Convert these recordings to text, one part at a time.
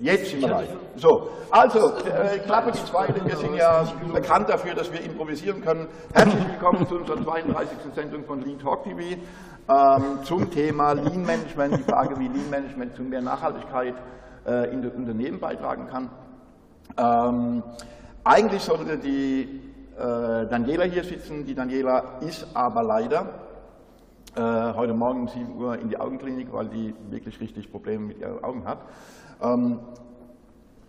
Jetzt sind wir live. So, also, äh, Klappe die zweite. Wir sind ja bekannt dafür, dass wir improvisieren können. Herzlich willkommen zu unserer 32. Sendung von Lean Talk TV ähm, zum Thema Lean Management, die Frage, wie Lean Management zu mehr Nachhaltigkeit äh, in den Unternehmen beitragen kann. Ähm, eigentlich sollte die äh, Daniela hier sitzen. Die Daniela ist aber leider äh, heute Morgen um 7 Uhr in die Augenklinik, weil die wirklich richtig Probleme mit ihren Augen hat. Ähm,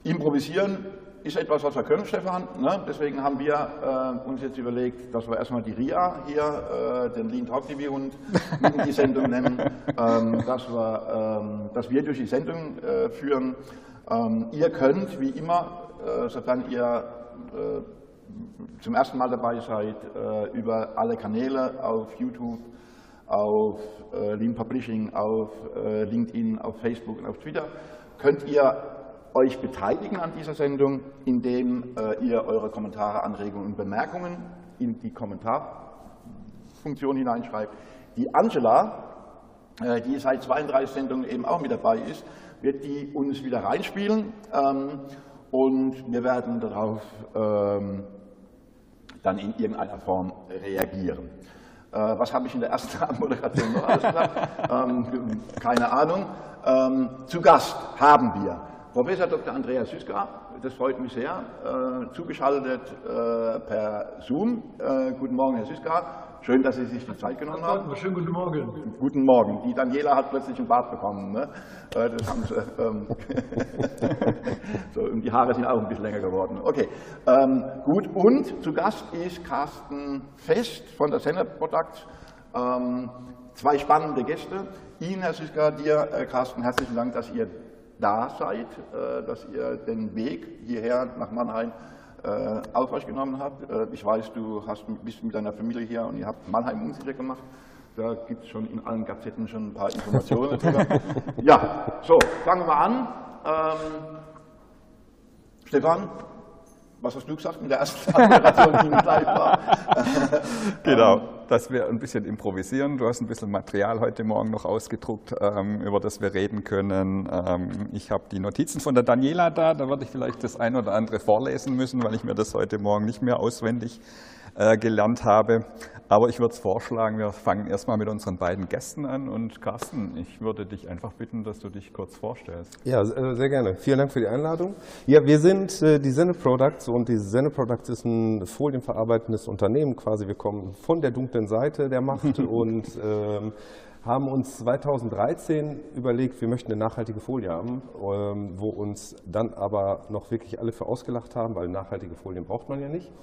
improvisieren ist etwas, was wir können, Stefan. Ne? Deswegen haben wir äh, uns jetzt überlegt, dass wir erstmal die RIA hier, äh, den Lean Talk TV Hund, in die Sendung nennen, ähm, dass, wir, ähm, dass wir durch die Sendung äh, führen. Ähm, ihr könnt, wie immer, äh, sofern ihr äh, zum ersten Mal dabei seid, äh, über alle Kanäle auf YouTube, auf Lean Publishing, auf LinkedIn, auf Facebook und auf Twitter könnt ihr euch beteiligen an dieser Sendung, indem äh, ihr eure Kommentare, Anregungen und Bemerkungen in die Kommentarfunktion hineinschreibt. Die Angela, äh, die seit 32 Sendungen eben auch mit dabei ist, wird die uns wieder reinspielen ähm, und wir werden darauf ähm, dann in irgendeiner Form reagieren. Äh, was habe ich in der ersten Moderation noch alles gesagt? Ähm, keine Ahnung. Ähm, zu Gast haben wir Professor Dr. Andreas Süska, das freut mich sehr, äh, zugeschaltet äh, per Zoom. Äh, guten Morgen, Herr Süska. Schön, dass Sie sich die Zeit genommen haben. Schönen guten Morgen. Guten Morgen. Die Daniela hat plötzlich einen Bart bekommen. Ne? Äh, das haben sie, ähm, so, und die Haare sind auch ein bisschen länger geworden. Okay, ähm, gut. Und zu Gast ist Carsten Fest von der Senate Products. Ähm, zwei spannende Gäste. Ihnen, Herr Süska, dir, äh, Carsten, herzlichen Dank, dass ihr da seid, äh, dass ihr den Weg hierher nach Mannheim äh, auf euch genommen habt. Äh, ich weiß, du hast, bist mit deiner Familie hier und ihr habt Mannheim unsicher gemacht. Da gibt es schon in allen Gazetten schon ein paar Informationen darüber. ja, so, fangen wir an. Ähm, Stefan, was hast du gesagt mit der ersten Moderation, die live war? genau, dass wir ein bisschen improvisieren. Du hast ein bisschen Material heute Morgen noch ausgedruckt, ähm, über das wir reden können. Ähm, ich habe die Notizen von der Daniela da, da werde ich vielleicht das ein oder andere vorlesen müssen, weil ich mir das heute Morgen nicht mehr auswendig äh, gelernt habe. Aber ich würde es vorschlagen, wir fangen erstmal mit unseren beiden Gästen an. Und Carsten, ich würde dich einfach bitten, dass du dich kurz vorstellst. Ja, äh, sehr gerne. Vielen Dank für die Einladung. Ja, wir sind äh, die Senne Products und die Senne Products ist ein folienverarbeitendes Unternehmen quasi. Wir kommen von der dunklen Seite der Macht und ähm, haben uns 2013 überlegt, wir möchten eine nachhaltige Folie haben, ähm, wo uns dann aber noch wirklich alle für ausgelacht haben, weil nachhaltige Folien braucht man ja nicht.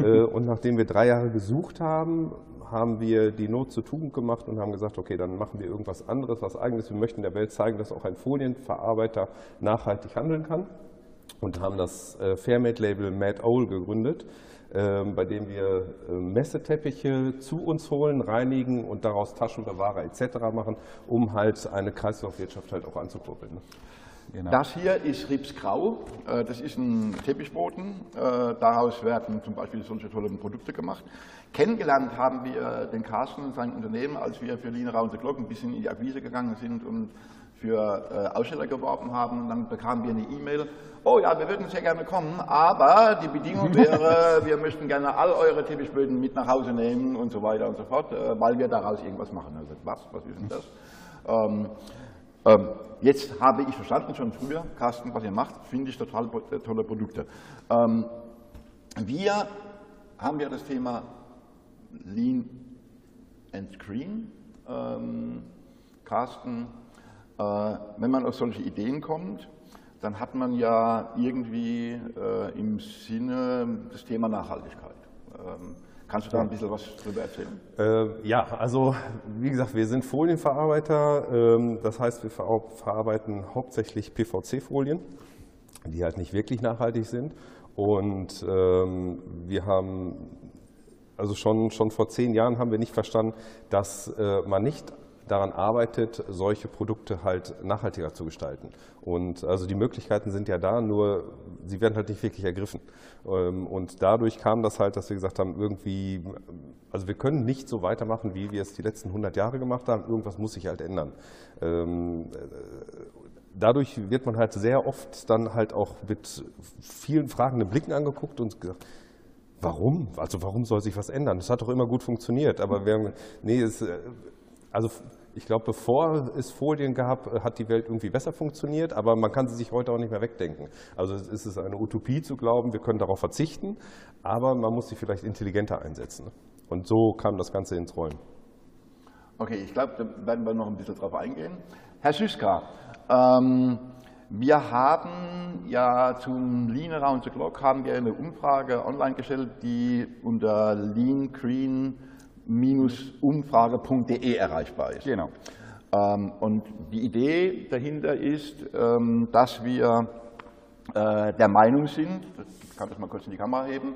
Äh, und nachdem wir drei Jahre gesucht haben, haben wir die Not zur Tugend gemacht und haben gesagt, okay, dann machen wir irgendwas anderes, was eigenes. Wir möchten der Welt zeigen, dass auch ein Folienverarbeiter nachhaltig handeln kann und haben das äh, Fairmade-Label Mad Owl gegründet bei dem wir äh, Messeteppiche zu uns holen, reinigen und daraus Taschenbewahrer etc. machen, um halt eine Kreislaufwirtschaft halt auch anzukurbeln. Ne? Genau. Das hier ist Ripsgrau, äh, das ist ein Teppichboden, äh, daraus werden zum Beispiel solche tollen Produkte gemacht. Kennengelernt haben wir den Carsten und sein Unternehmen, als wir für Lean Around the Clock ein bisschen in die Akquise gegangen sind und für Aussteller geworben haben. Dann bekamen wir eine E-Mail, oh ja, wir würden sehr gerne kommen, aber die Bedingung wäre, wir möchten gerne all eure Teppichböden mit nach Hause nehmen und so weiter und so fort, äh, weil wir daraus irgendwas machen. Also was, was ist denn das? Ähm, ähm, jetzt habe ich verstanden schon früher, Carsten, was ihr macht, finde ich total äh, tolle Produkte. Ähm, wir haben ja das Thema Lean and Screen. Ähm, Carsten, äh, wenn man auf solche Ideen kommt, dann hat man ja irgendwie äh, im Sinne das Thema Nachhaltigkeit. Ähm, kannst du da ein bisschen was darüber erzählen? Äh, ja, also wie gesagt, wir sind Folienverarbeiter. Ähm, das heißt, wir verarbeiten hauptsächlich PVC-Folien, die halt nicht wirklich nachhaltig sind. Und ähm, wir haben, also schon, schon vor zehn Jahren haben wir nicht verstanden, dass äh, man nicht daran arbeitet, solche Produkte halt nachhaltiger zu gestalten. Und also die Möglichkeiten sind ja da, nur sie werden halt nicht wirklich ergriffen. Ähm, und dadurch kam das halt, dass wir gesagt haben, irgendwie, also wir können nicht so weitermachen, wie wir es die letzten 100 Jahre gemacht haben. Irgendwas muss sich halt ändern. Ähm, dadurch wird man halt sehr oft dann halt auch mit vielen fragenden Blicken angeguckt und gesagt, warum? Also warum soll sich was ändern? Das hat doch immer gut funktioniert. Aber wir haben, nee, es, äh, also ich glaube, bevor es Folien gab, hat die Welt irgendwie besser funktioniert, aber man kann sie sich heute auch nicht mehr wegdenken. Also es ist eine Utopie zu glauben, wir können darauf verzichten, aber man muss sie vielleicht intelligenter einsetzen. Und so kam das Ganze ins Rollen. Okay, ich glaube, da werden wir noch ein bisschen drauf eingehen. Herr Süska, ähm, wir haben ja zum Lean Around the Clock haben wir eine Umfrage online gestellt, die unter leangreen-umfrage.de erreichbar ist. Genau. Ähm, und die Idee dahinter ist, ähm, dass wir äh, der Meinung sind, ich kann das mal kurz in die Kamera heben,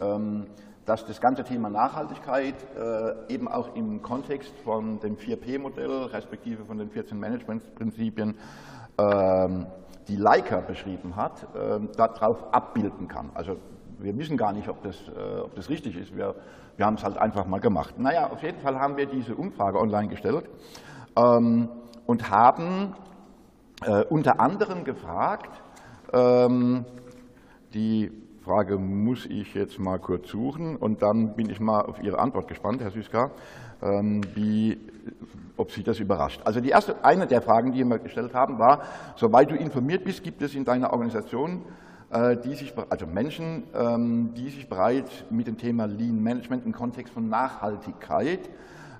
ähm, dass das ganze Thema Nachhaltigkeit äh, eben auch im Kontext von dem 4P-Modell, respektive von den 14 Managementprinzipien, ähm, die Leica beschrieben hat, äh, darauf abbilden kann. Also wir wissen gar nicht, ob das, äh, ob das richtig ist. Wir, wir haben es halt einfach mal gemacht. Naja, auf jeden Fall haben wir diese Umfrage online gestellt ähm, und haben äh, unter anderem gefragt, ähm, die Frage muss ich jetzt mal kurz suchen und dann bin ich mal auf Ihre Antwort gespannt, Herr Süska, ähm, wie, ob Sie das überrascht. Also die erste, eine der Fragen, die wir gestellt haben, war, soweit du informiert bist, gibt es in deiner Organisation die sich, also Menschen, ähm, die sich bereits mit dem Thema Lean Management im Kontext von Nachhaltigkeit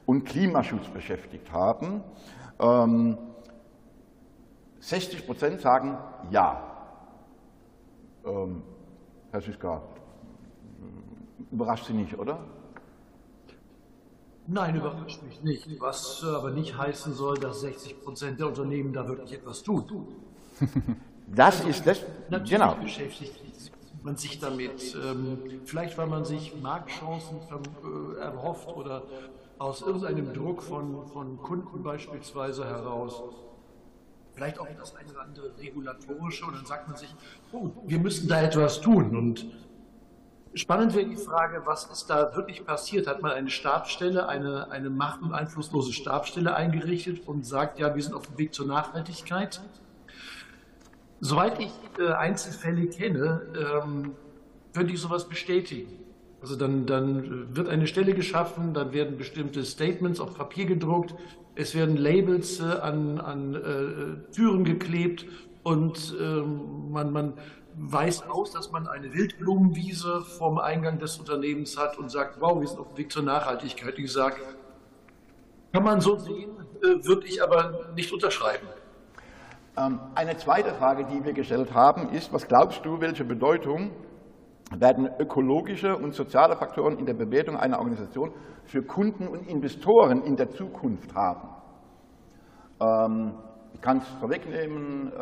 und Klimaschutz beschäftigt haben. 60 ähm, Prozent sagen ja. Herr Süska, überrascht Sie nicht, oder? Nein, überrascht mich nicht. Was aber nicht heißen soll, dass 60 Prozent der Unternehmen da wirklich etwas tun. Das also, ist das. Natürlich genau. beschäftigt man sich damit. Ähm, vielleicht, weil man sich Marktchancen äh, erhofft oder aus irgendeinem Druck von, von Kunden beispielsweise heraus vielleicht auch das eine oder andere regulatorische und dann sagt man sich, oh, wir müssen da etwas tun. Und spannend wäre die Frage, was ist da wirklich passiert? Hat man eine Stabstelle, eine, eine macht- und einflusslose Stabstelle eingerichtet und sagt, ja, wir sind auf dem Weg zur Nachhaltigkeit? Soweit ich Einzelfälle kenne, ähm, würde ich sowas bestätigen. Also dann, dann wird eine Stelle geschaffen, dann werden bestimmte Statements auf Papier gedruckt, es werden Labels äh, an, an äh, Türen geklebt und ähm, man, man weist aus, dass man eine Wildblumenwiese vorm Eingang des Unternehmens hat und sagt, wow, wir sind auf dem Weg zur Nachhaltigkeit. Ich sage, kann man so sehen, äh, würde ich aber nicht unterschreiben. Ähm, eine zweite Frage, die wir gestellt haben, ist, was glaubst du, welche Bedeutung werden ökologische und soziale Faktoren in der Bewertung einer Organisation für Kunden und Investoren in der Zukunft haben. Ähm, ich kann es vorwegnehmen,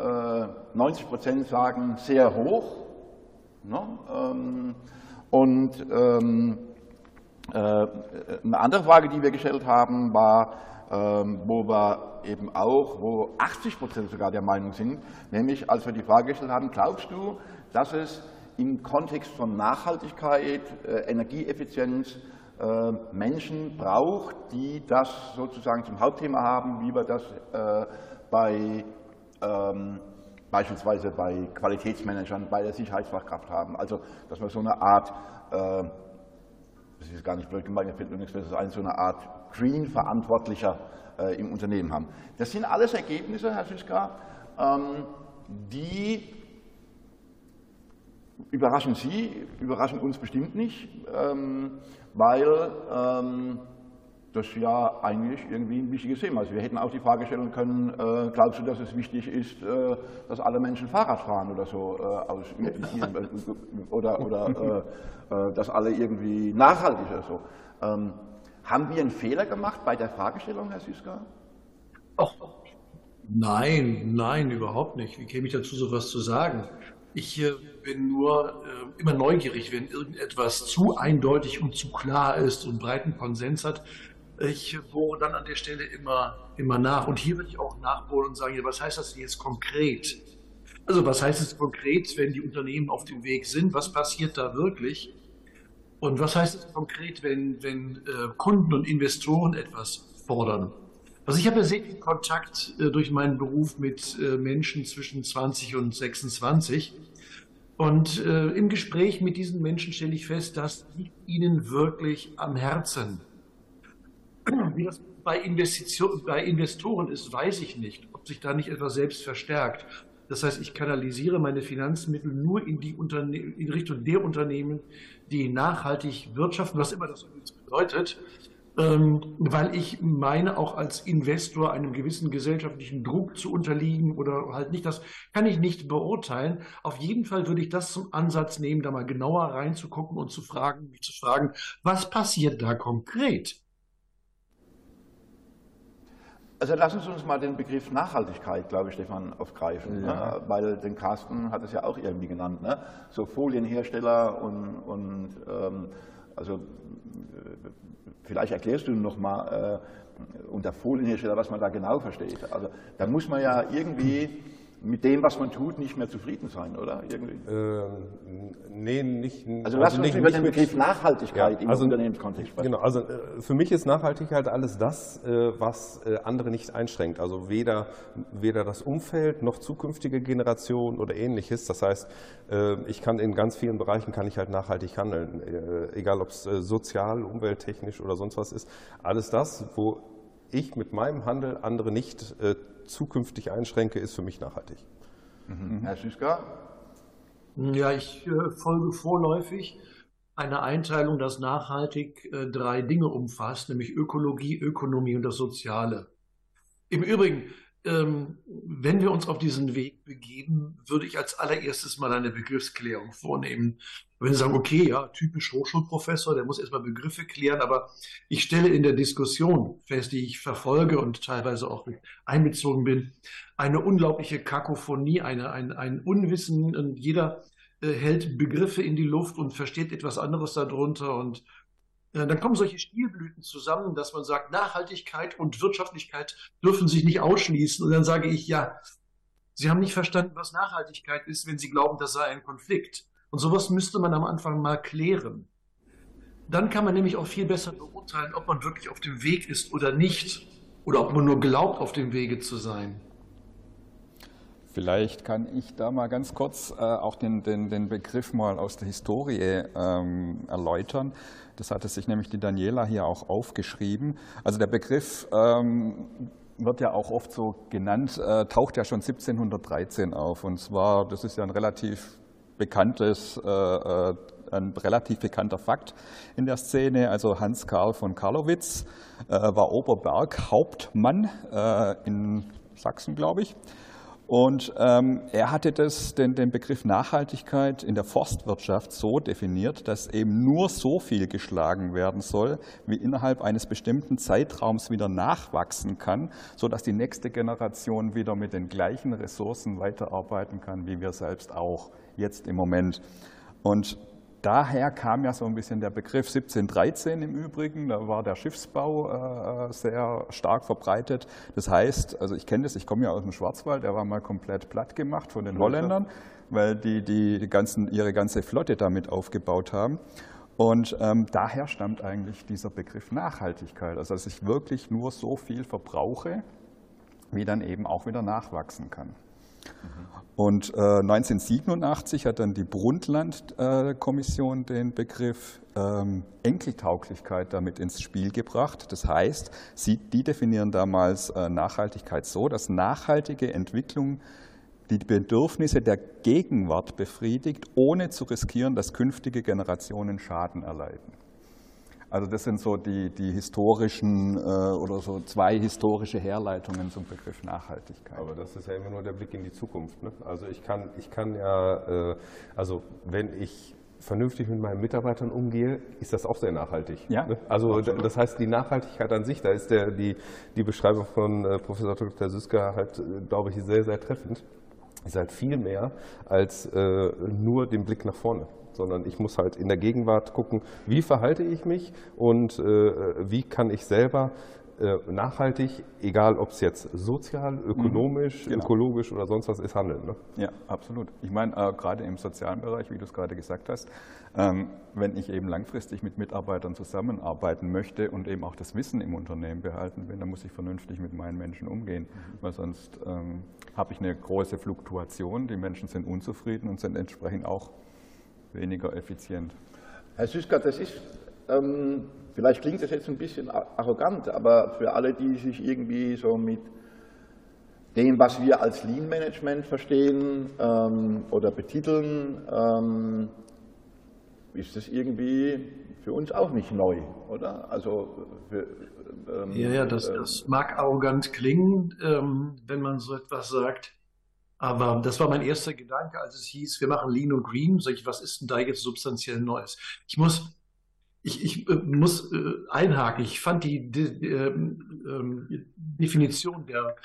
90 äh, Prozent sagen sehr hoch. Ne? Ähm, und ähm, äh, eine andere Frage, die wir gestellt haben, war, wo wir eben auch, wo 80 Prozent sogar der Meinung sind, nämlich als wir die Frage gestellt haben, glaubst du, dass es im Kontext von Nachhaltigkeit, äh, Energieeffizienz äh, Menschen braucht, die das sozusagen zum Hauptthema haben, wie wir das äh, bei ähm, beispielsweise bei Qualitätsmanagern, bei der Sicherheitsfachkraft haben. Also, dass wir so eine Art, das ist gar nicht blöd gemeint, mir fällt mir nichts Besseres ein, so eine Art Green-Verantwortlicher äh, im Unternehmen haben. Das sind alles Ergebnisse, Herr Süska, ähm, die überraschen Sie, überraschen uns bestimmt nicht, ähm, weil ähm, das ja eigentlich irgendwie ein wichtiges Thema ist. Wir hätten auch die Frage stellen können, äh, glaubst du, dass es wichtig ist, äh, dass alle Menschen Fahrrad fahren oder so, äh, aus, oder, oder dass alle irgendwie nachhaltig oder so. Ähm, haben wir einen Fehler gemacht bei der Fragestellung, Herr Süska? Ach, nein, nein, überhaupt nicht. Wie käme ich dazu, sowas zu sagen? Ich äh, bin nur äh, immer neugierig, wenn irgendetwas zu eindeutig und zu klar ist und breiten Konsens hat. Ich bohre dann an der Stelle immer, immer nach. Und hier würde ich auch nachbohren und sagen, ja, was heißt das jetzt konkret? Also was heißt es konkret, wenn die Unternehmen auf dem Weg sind? Was passiert da wirklich? Und was heißt es konkret, wenn, wenn äh, Kunden und Investoren etwas fordern? Also ich habe ja sehr viel Kontakt äh, durch meinen Beruf mit äh, Menschen zwischen 20 und 26. Und im Gespräch mit diesen Menschen stelle ich fest, das liegt ihnen wirklich am Herzen. Wie das bei, Investition, bei Investoren ist, weiß ich nicht, ob sich da nicht etwas selbst verstärkt. Das heißt, ich kanalisiere meine Finanzmittel nur in, die Unterne in Richtung der Unternehmen, die nachhaltig wirtschaften, was immer das bedeutet, ähm, weil ich meine, auch als Investor einem gewissen gesellschaftlichen Druck zu unterliegen oder halt nicht, das kann ich nicht beurteilen. Auf jeden Fall würde ich das zum Ansatz nehmen, da mal genauer reinzugucken und zu fragen, mich zu fragen, was passiert da konkret? Also lassen Sie uns mal den Begriff Nachhaltigkeit, glaube ich, Stefan, aufgreifen, ja. ne? weil den Carsten hat es ja auch irgendwie genannt, ne? so Folienhersteller und, und ähm, also vielleicht erklärst du noch mal äh, unter Folienhersteller, was man da genau versteht. Also da muss man ja irgendwie mit dem, was man tut, nicht mehr zufrieden sein, oder? Irgendwie? Ähm, nee, nicht. Also lass also uns nicht, über den Begriff Nachhaltigkeit ja, im also, Unternehmenskontext sprechen. Genau, also äh, für mich ist Nachhaltigkeit alles das, äh, was äh, andere nicht einschränkt. Also weder, weder das Umfeld noch zukünftige Generationen oder ähnliches. Das heißt, ich kann in ganz vielen Bereichen kann ich halt nachhaltig handeln, egal ob es sozial, umwelttechnisch oder sonst was ist. Alles das, wo ich mit meinem Handel andere nicht zukünftig einschränke, ist für mich nachhaltig. Mhm. Herr Süßka? Ja, ich äh, folge vorläufig einer Einteilung, dass nachhaltig äh, drei Dinge umfasst, nämlich Ökologie, Ökonomie und das Soziale. Im Übrigen, ähm, wenn wir uns auf diesen Weg begeben, würde ich als allererstes mal eine Begriffsklärung vornehmen. Wenn Sie sagen, okay, ja, typisch Hochschulprofessor, der muss erstmal Begriffe klären, aber ich stelle in der Diskussion fest, die ich verfolge und teilweise auch einbezogen bin, eine unglaubliche Kakophonie, eine, ein, ein Unwissen und jeder äh, hält Begriffe in die Luft und versteht etwas anderes darunter und äh, dann kommen solche Stilblüten zusammen, dass man sagt, Nachhaltigkeit und Wirtschaftlichkeit dürfen sich nicht ausschließen. Und dann sage ich, ja, Sie haben nicht verstanden, was Nachhaltigkeit ist, wenn Sie glauben, das sei ein Konflikt. Und sowas müsste man am Anfang mal klären. Dann kann man nämlich auch viel besser beurteilen, ob man wirklich auf dem Weg ist oder nicht. Oder ob man nur glaubt, auf dem Wege zu sein. Vielleicht kann ich da mal ganz kurz äh, auch den, den, den, Begriff mal aus der Historie ähm, erläutern. Das hatte sich nämlich die Daniela hier auch aufgeschrieben. Also der Begriff ähm, wird ja auch oft so genannt, äh, taucht ja schon 1713 auf. Und zwar, das ist ja ein relativ bekanntes, äh, äh, ein relativ bekannter Fakt in der Szene. Also Hans Karl von Karlowitz äh, war Oberberghauptmann äh, in Sachsen, glaube ich. Und ähm, er hatte das, den, den Begriff Nachhaltigkeit in der Forstwirtschaft so definiert, dass eben nur so viel geschlagen werden soll, wie innerhalb eines bestimmten Zeitraums wieder nachwachsen kann, sodass die nächste Generation wieder mit den gleichen Ressourcen weiterarbeiten kann, wie wir selbst auch jetzt im Moment. Und daher kam ja so ein bisschen der Begriff 1713 im Übrigen, da war der Schiffsbau äh, sehr stark verbreitet. Das heißt, also ich kenne das, ich komme ja aus dem Schwarzwald, der war mal komplett platt gemacht von den Holländern, weil die, die ganzen, ihre ganze Flotte damit aufgebaut haben. Und ähm, daher stammt eigentlich dieser Begriff Nachhaltigkeit, also dass ich wirklich nur so viel verbrauche, wie dann eben auch wieder nachwachsen kann. Und äh, 1987 hat dann die Brundtland-Kommission äh, den Begriff ähm, Enkeltauglichkeit damit ins Spiel gebracht. Das heißt, sie, die definieren damals äh, Nachhaltigkeit so, dass nachhaltige Entwicklung die Bedürfnisse der Gegenwart befriedigt, ohne zu riskieren, dass künftige Generationen Schaden erleiden. Also das sind so die, die historischen äh, oder so zwei historische Herleitungen zum Begriff Nachhaltigkeit. Aber das ist ja immer nur der Blick in die Zukunft. Ne? Also ich kann, ich kann ja, äh, also wenn ich vernünftig mit meinen Mitarbeitern umgehe, ist das auch sehr nachhaltig. Ja, ne? Also absolut. das heißt, die Nachhaltigkeit an sich, da ist der, die, die Beschreibung von äh, Professor Dr. Süsker halt, äh, glaube ich, sehr, sehr treffend. Ist halt viel mehr als äh, nur den Blick nach vorne sondern ich muss halt in der Gegenwart gucken, wie verhalte ich mich und äh, wie kann ich selber äh, nachhaltig, egal ob es jetzt sozial, ökonomisch, genau. ökologisch oder sonst was ist, handeln. Ne? Ja, absolut. Ich meine, äh, gerade im sozialen Bereich, wie du es gerade gesagt hast, ähm, wenn ich eben langfristig mit Mitarbeitern zusammenarbeiten möchte und eben auch das Wissen im Unternehmen behalten will, dann muss ich vernünftig mit meinen Menschen umgehen, mhm. weil sonst ähm, habe ich eine große Fluktuation, die Menschen sind unzufrieden und sind entsprechend auch weniger effizient. Herr Süßka, das ist ähm, vielleicht klingt das jetzt ein bisschen arrogant, aber für alle, die sich irgendwie so mit dem, was wir als Lean Management verstehen ähm, oder betiteln, ähm, ist das irgendwie für uns auch nicht neu, oder? Also für, ähm, ja, ja, das, äh, das, mag arrogant klingen, ähm, wenn man so etwas sagt. Aber das war mein erster Gedanke, als es hieß, wir machen Lean und Green. Sag ich, was ist denn da jetzt substanziell Neues? Ich muss ich, ich äh, muss äh, einhaken. Ich fand die, die äh, Definition der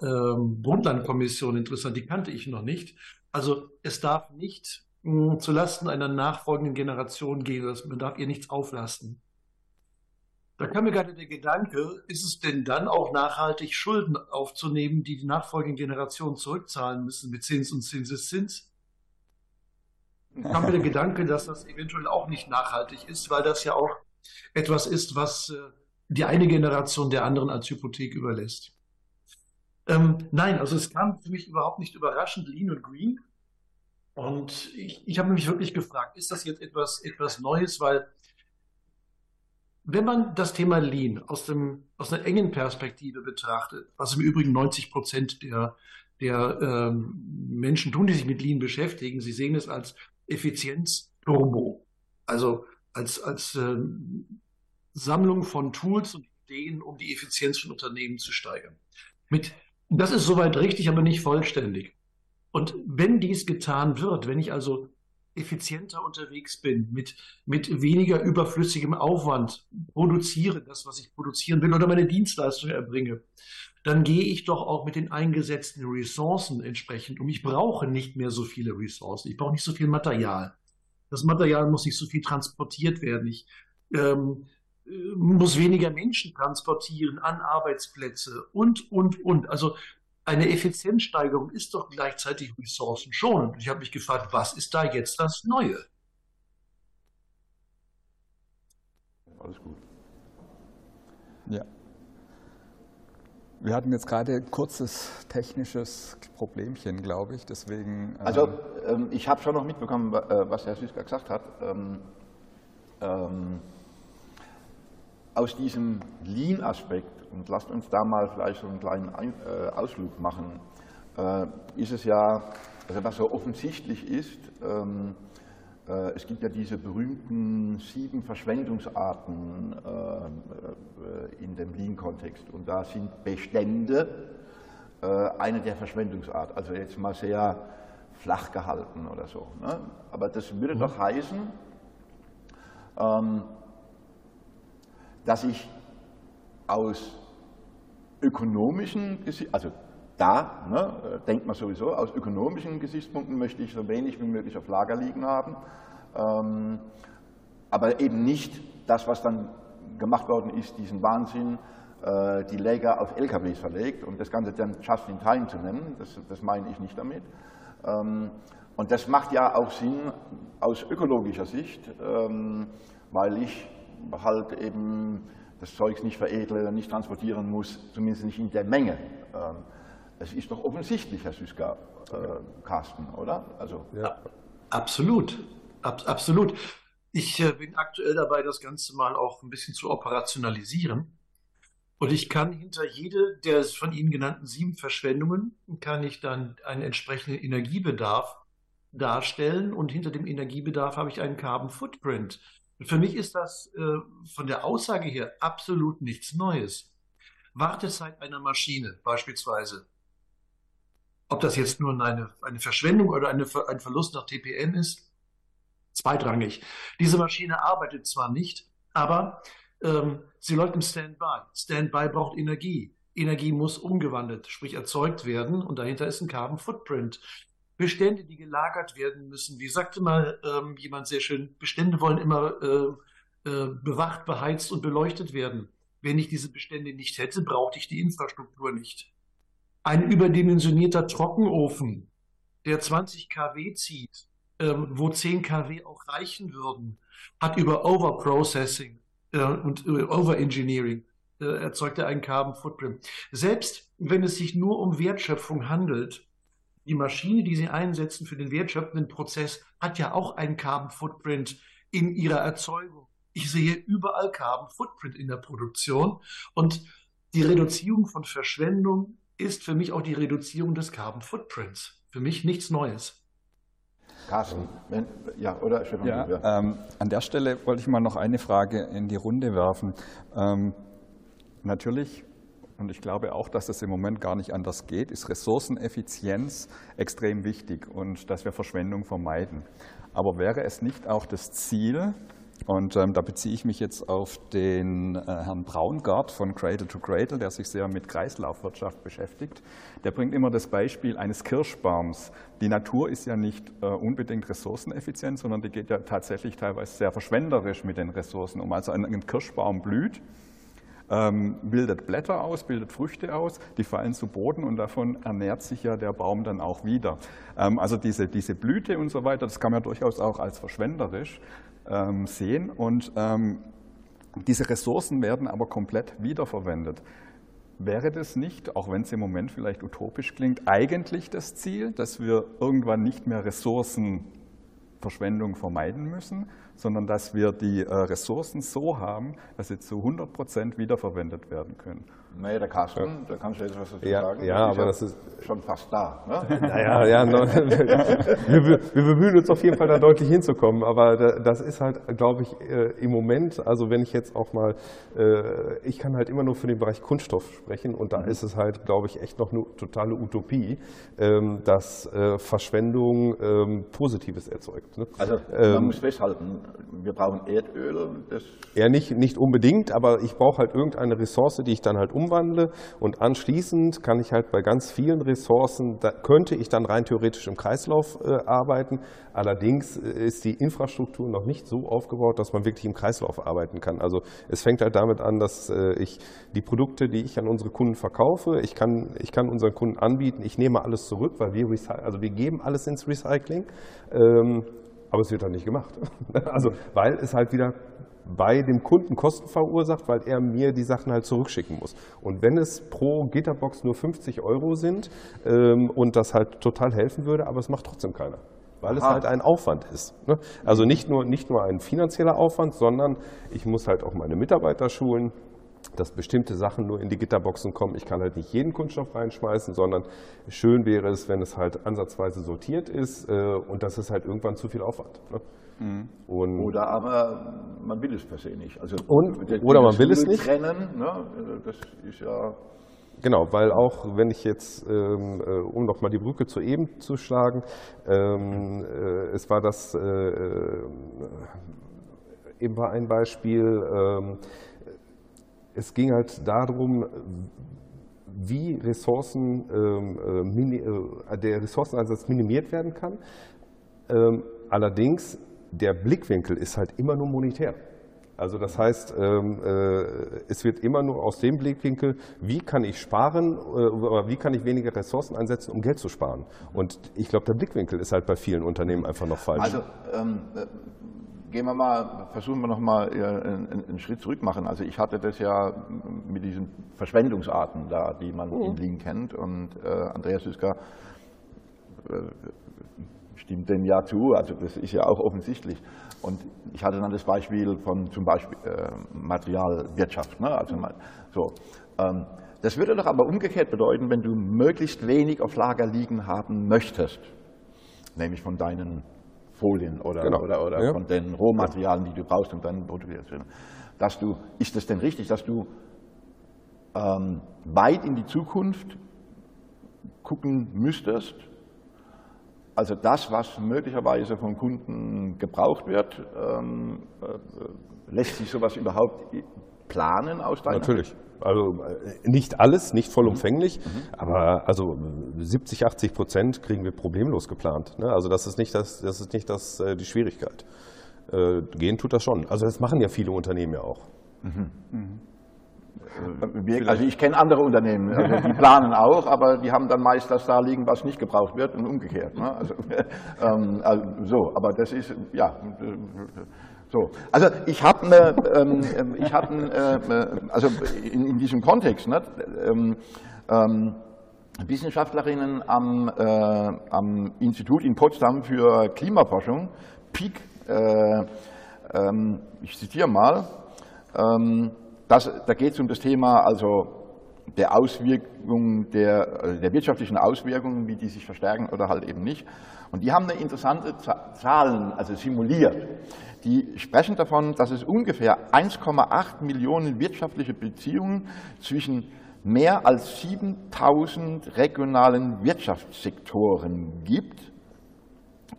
ähm, Brundtland-Kommission interessant. Die kannte ich noch nicht. Also es darf nicht mh, zulasten einer nachfolgenden Generation gehen. Man darf ihr nichts auflasten. Da kam mir gerade der Gedanke, ist es denn dann auch nachhaltig, Schulden aufzunehmen, die die nachfolgenden Generationen zurückzahlen müssen mit Zins und Zinseszins? kam mir der Gedanke, dass das eventuell auch nicht nachhaltig ist, weil das ja auch etwas ist, was äh, die eine Generation der anderen als Hypothek überlässt. Ähm, nein, also es kam für mich überhaupt nicht überraschend Lean und Green. Und ich, ich habe mich wirklich gefragt, ist das jetzt etwas, etwas Neues? Weil wenn man das Thema Lean aus, dem, aus einer engen Perspektive betrachtet, was im Übrigen 90 Prozent der, der ähm, Menschen tun, die sich mit Lean beschäftigen, sie sehen es als Effizienz-Turbo. Also als, als äh, Sammlung von Tools und Ideen, um die Effizienz von Unternehmen zu steigern. Mit, das ist soweit richtig, aber nicht vollständig. Und wenn dies getan wird, wenn ich also effizienter unterwegs bin, mit, mit weniger überflüssigem Aufwand produziere, das, was ich produzieren will, oder meine Dienstleistung erbringe, dann gehe ich doch auch mit den eingesetzten Ressourcen entsprechend um. Ich brauche nicht mehr so viele Ressourcen. Ich brauche nicht so viel Material. Das Material muss nicht so viel transportiert werden. Ich ähm, muss weniger Menschen transportieren an Arbeitsplätze und, und, und. Also eine Effizienzsteigerung ist doch gleichzeitig Ressourcen schon. Und ich habe mich gefragt, was ist da jetzt das Neue? Alles gut. Ja. Wir hatten jetzt gerade ein kurzes technisches Problemchen, glaube ich. Deswegen. Ähm also ähm, ich habe schon noch mitbekommen, äh, was Herr Süßka gesagt hat. Ähm, ähm, aus diesem Lean-Aspekt, und lasst uns da mal vielleicht so einen kleinen Ein äh, Ausflug machen, äh, ist es ja, also was so offensichtlich ist, ähm, äh, es gibt ja diese berühmten sieben Verschwendungsarten in dem Lean-Kontext und da sind Bestände eine der Verschwendungsarten, also jetzt mal sehr flach gehalten oder so. Ne? Aber das würde mhm. doch heißen, ähm, dass ich aus ökonomischen, also da ne, denkt man sowieso, aus ökonomischen Gesichtspunkten möchte ich so wenig wie möglich auf Lager liegen haben, ähm, aber eben nicht das, was dann gemacht worden ist, diesen Wahnsinn, äh, die Lager auf LKWs verlegt und das Ganze dann just in time zu nennen, das, das meine ich nicht damit. Ähm, und das macht ja auch Sinn aus ökologischer Sicht, ähm, weil ich halt eben das Zeugs nicht veredle, nicht transportieren muss, zumindest nicht in der Menge. Ähm, es ist doch offensichtlich, Herr Süßka, äh, Carsten, oder? Also, ja. Absolut, Ab, absolut. Ich äh, bin aktuell dabei, das Ganze mal auch ein bisschen zu operationalisieren. Und ich kann hinter jede der von Ihnen genannten sieben Verschwendungen, kann ich dann einen entsprechenden Energiebedarf darstellen. Und hinter dem Energiebedarf habe ich einen Carbon Footprint. Für mich ist das äh, von der Aussage her absolut nichts Neues. Wartezeit einer Maschine beispielsweise ob das jetzt nur eine, eine Verschwendung oder eine, ein Verlust nach TPM ist, zweitrangig. Diese Maschine arbeitet zwar nicht, aber ähm, sie läuft im Standby. Standby braucht Energie. Energie muss umgewandelt, sprich erzeugt werden und dahinter ist ein Carbon Footprint. Bestände, die gelagert werden müssen. Wie sagte mal ähm, jemand sehr schön, Bestände wollen immer äh, äh, bewacht, beheizt und beleuchtet werden. Wenn ich diese Bestände nicht hätte, brauchte ich die Infrastruktur nicht. Ein überdimensionierter Trockenofen, der 20 kW zieht, ähm, wo 10 kW auch reichen würden, hat über Overprocessing äh, und äh, Overengineering äh, erzeugt er einen Carbon Footprint. Selbst wenn es sich nur um Wertschöpfung handelt, die Maschine, die Sie einsetzen für den wertschöpfenden Prozess, hat ja auch einen Carbon Footprint in ihrer Erzeugung. Ich sehe überall Carbon Footprint in der Produktion und die Reduzierung von Verschwendung ist für mich auch die Reduzierung des Carbon Footprints. Für mich nichts Neues. Carsten, wenn, ja, oder Stefan? Ja, ähm, an der Stelle wollte ich mal noch eine Frage in die Runde werfen. Ähm, natürlich und ich glaube auch, dass es im Moment gar nicht anders geht, ist Ressourceneffizienz extrem wichtig und dass wir Verschwendung vermeiden. Aber wäre es nicht auch das Ziel, und ähm, da beziehe ich mich jetzt auf den äh, Herrn Braungart von Cradle to Cradle, der sich sehr mit Kreislaufwirtschaft beschäftigt. Der bringt immer das Beispiel eines Kirschbaums. Die Natur ist ja nicht äh, unbedingt ressourceneffizient, sondern die geht ja tatsächlich teilweise sehr verschwenderisch mit den Ressourcen um. Also ein, ein Kirschbaum blüht ähm, bildet Blätter aus, bildet Früchte aus, die fallen zu Boden und davon ernährt sich ja der Baum dann auch wieder. Ähm, also diese, diese Blüte und so weiter, das kann man durchaus auch als verschwenderisch ähm, sehen und ähm, diese Ressourcen werden aber komplett wiederverwendet. Wäre das nicht, auch wenn es im Moment vielleicht utopisch klingt, eigentlich das Ziel, dass wir irgendwann nicht mehr Ressourcenverschwendung vermeiden müssen, sondern dass wir die äh, Ressourcen so haben, dass sie zu 100 Prozent wiederverwendet werden können. Nee, der Carsten, ja. da kannst du jetzt was dazu ja, sagen. Ja, aber das ist schon fast da. Ne? Naja, ja, no, wir, wir, bemühen uns auf jeden Fall da deutlich hinzukommen, aber das ist halt, glaube ich, äh, im Moment, also wenn ich jetzt auch mal, äh, ich kann halt immer nur für den Bereich Kunststoff sprechen und da mhm. ist es halt, glaube ich, echt noch eine totale Utopie, ähm, dass äh, Verschwendung ähm, Positives erzeugt. Ne? Also man ähm, muss festhalten, wir brauchen Erdöl. Das ja, nicht, nicht unbedingt, aber ich brauche halt irgendeine Ressource, die ich dann halt umwandle und anschließend kann ich halt bei ganz vielen Ressourcen, könnte ich dann rein theoretisch im Kreislauf äh, arbeiten. Allerdings äh, ist die Infrastruktur noch nicht so aufgebaut, dass man wirklich im Kreislauf arbeiten kann. Also es fängt halt damit an, dass äh, ich die Produkte, die ich an unsere Kunden verkaufe, ich kann, ich kann unseren Kunden anbieten, ich nehme alles zurück, weil wir, also wir geben alles ins Recycling. Ähm, aber es wird dann nicht gemacht. Also, weil es halt wieder bei dem Kunden Kosten verursacht, weil er mir die Sachen halt zurückschicken muss. Und wenn es pro Gitterbox nur 50 Euro sind ähm, und das halt total helfen würde, aber es macht trotzdem keiner. Weil Aha. es halt ein Aufwand ist. Ne? Also nicht nur, nicht nur ein finanzieller Aufwand, sondern ich muss halt auch meine Mitarbeiter schulen, dass bestimmte Sachen nur in die Gitterboxen kommen. Ich kann halt nicht jeden Kunststoff reinschmeißen, sondern schön wäre es, wenn es halt ansatzweise sortiert ist äh, und das ist halt irgendwann zu viel Aufwand. Ne? Mhm. oder aber man will es per se nicht. Also und, oder man will es nicht. Trennen, ne? Das ist ja Genau, weil auch wenn ich jetzt, ähm, äh, um nochmal die Brücke zu eben zu schlagen, ähm, äh, es war das, äh, äh eben war ein Beispiel, ähm, es ging halt darum, wie Ressourcen, ähm, äh, äh, der Ressourceneinsatz minimiert werden kann. Ähm, allerdings, der Blickwinkel ist halt immer nur monetär. Also das heißt, ähm, äh, es wird immer nur aus dem Blickwinkel, wie kann ich sparen oder wie kann ich weniger Ressourcen einsetzen, um Geld zu sparen. Und ich glaube, der Blickwinkel ist halt bei vielen Unternehmen einfach noch falsch. Also ähm, gehen wir mal, versuchen wir noch mal einen, Schritt zurück machen. Also ich hatte das ja mit diesen Verschwendungsarten da, die man mhm. in Lean kennt und äh, Andreas Süsker äh, stimmt dem ja zu, also das ist ja auch offensichtlich. Und ich hatte dann das Beispiel von zum Beispiel äh, Materialwirtschaft. Ne? Also, so, ähm, das würde doch aber umgekehrt bedeuten, wenn du möglichst wenig auf Lager liegen haben möchtest, nämlich von deinen Folien oder, genau. oder, oder ja. von den Rohmaterialien, die du brauchst, um deine Produkte zu dass du, ist es denn richtig, dass du ähm, weit in die Zukunft gucken müsstest? Also das, was möglicherweise von Kunden gebraucht wird, ähm, äh, lässt sich sowas überhaupt planen aus deiner Natürlich. Also äh, nicht alles, nicht vollumfänglich, mhm. aber also 70, 80 Prozent kriegen wir problemlos geplant. Ne? Also das ist nicht, das, das, ist nicht das, äh, die Schwierigkeit. Äh, gehen tut das schon. Also das machen ja viele Unternehmen ja auch. Mhm. Mhm. wir, also ich kenne andere Unternehmen, also die planen auch, aber die haben dann meist das da liegen, was nicht gebraucht wird und umgekehrt. Ne? Also, ähm, also, so, aber das ist, ja, so. Also ich habe ne, ähm, ich hab, äh, also in, in, diesem Kontext, ne, ähm, ähm, Wissenschaftlerinnen am, äh, am, Institut in Potsdam für Klimaforschung, PIK, äh, ähm, ich zitiere mal, ähm, das, da geht es um das Thema also der Auswirkungen, der, äh, der wirtschaftlichen Auswirkungen, wie die sich verstärken oder halt eben nicht. Und die haben eine interessante Zahlen, also simuliert. Die sprechen davon, dass es ungefähr 1,8 Millionen wirtschaftliche Beziehungen zwischen mehr als 7000 regionalen Wirtschaftssektoren gibt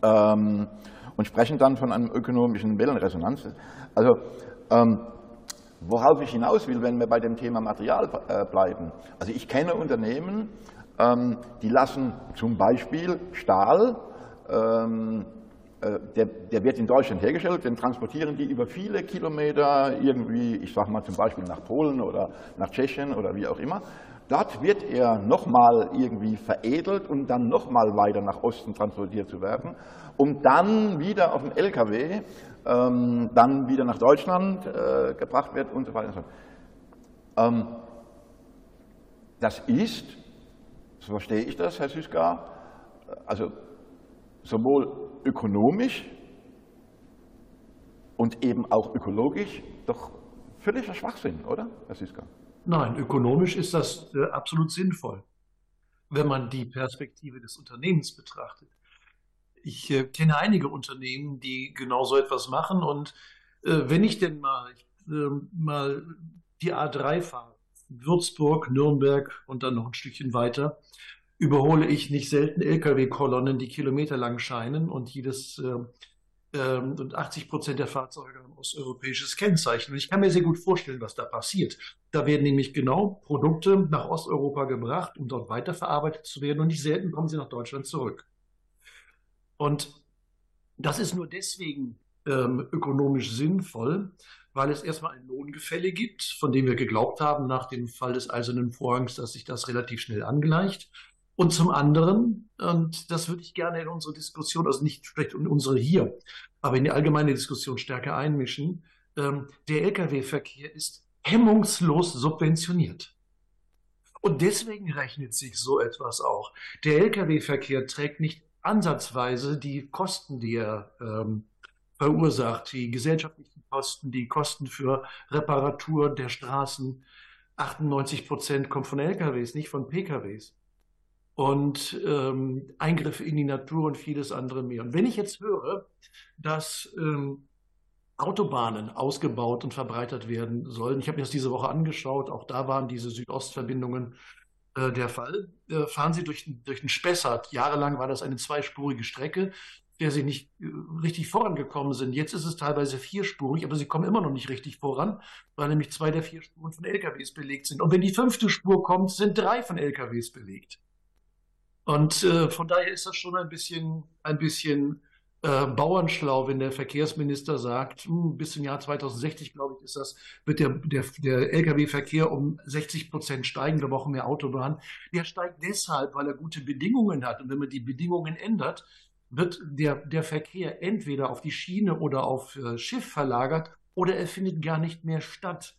ähm, und sprechen dann von einem ökonomischen Wellenresonanz. Also ähm, worauf ich hinaus will, wenn wir bei dem Thema Material äh, bleiben. Also ich kenne Unternehmen, ähm, die lassen zum Beispiel Stahl ähm, äh, der, wird in Deutschland hergestellt, den transportieren die über viele Kilometer irgendwie, ich sage mal zum Beispiel nach Polen oder nach Tschechien oder wie auch immer. Dort wird er nochmal irgendwie veredelt und dann nochmal weiter nach Osten transportiert zu werden, um dann wieder auf dem LKW, ähm, dann wieder nach Deutschland äh, gebracht wird und so weiter. Ähm, das ist, so verstehe ich das, Herr Süska, also sowohl ökonomisch und eben auch ökologisch doch völliger Schwachsinn, oder, Herr Siska? Nein, ökonomisch ist das äh, absolut sinnvoll, wenn man die Perspektive des Unternehmens betrachtet. Ich äh, kenne einige Unternehmen, die genau so etwas machen und äh, wenn ich denn mal, ähm, mal die A3 fahre, Würzburg, Nürnberg und dann noch ein Stückchen weiter, überhole ich nicht selten Lkw-Kolonnen, die kilometerlang scheinen und jedes äh, äh, und 80 Prozent der Fahrzeuge haben osteuropäisches Kennzeichen. Und ich kann mir sehr gut vorstellen, was da passiert. Da werden nämlich genau Produkte nach Osteuropa gebracht, um dort weiterverarbeitet zu werden und nicht selten kommen sie nach Deutschland zurück. Und das ist nur deswegen ähm, ökonomisch sinnvoll, weil es erstmal ein Lohngefälle gibt, von dem wir geglaubt haben nach dem Fall des Eisernen Vorhangs, dass sich das relativ schnell angleicht. Und zum anderen, und das würde ich gerne in unsere Diskussion, also nicht vielleicht in unsere hier, aber in die allgemeine Diskussion stärker einmischen, ähm, der Lkw-Verkehr ist hemmungslos subventioniert. Und deswegen rechnet sich so etwas auch. Der Lkw-Verkehr trägt nicht ansatzweise die Kosten, die er ähm, verursacht, die gesellschaftlichen Kosten, die Kosten für Reparatur der Straßen. 98 Prozent kommt von LKWs, nicht von PKWs und ähm, Eingriffe in die Natur und vieles andere mehr. Und wenn ich jetzt höre, dass ähm, Autobahnen ausgebaut und verbreitert werden sollen, ich habe mir das diese Woche angeschaut, auch da waren diese Südostverbindungen äh, der Fall, äh, fahren Sie durch, durch den Spessart. Jahrelang war das eine zweispurige Strecke, der Sie nicht äh, richtig vorangekommen sind. Jetzt ist es teilweise vierspurig, aber Sie kommen immer noch nicht richtig voran, weil nämlich zwei der vier Spuren von LKWs belegt sind. Und wenn die fünfte Spur kommt, sind drei von LKWs belegt. Und äh, von daher ist das schon ein bisschen, ein bisschen äh, bauernschlau, wenn der Verkehrsminister sagt, hm, bis zum Jahr 2060, glaube ich, ist das, wird der, der, der Lkw-Verkehr um 60 Prozent steigen. Wir brauchen mehr Autobahnen. Der steigt deshalb, weil er gute Bedingungen hat. Und wenn man die Bedingungen ändert, wird der, der Verkehr entweder auf die Schiene oder auf äh, Schiff verlagert oder er findet gar nicht mehr statt,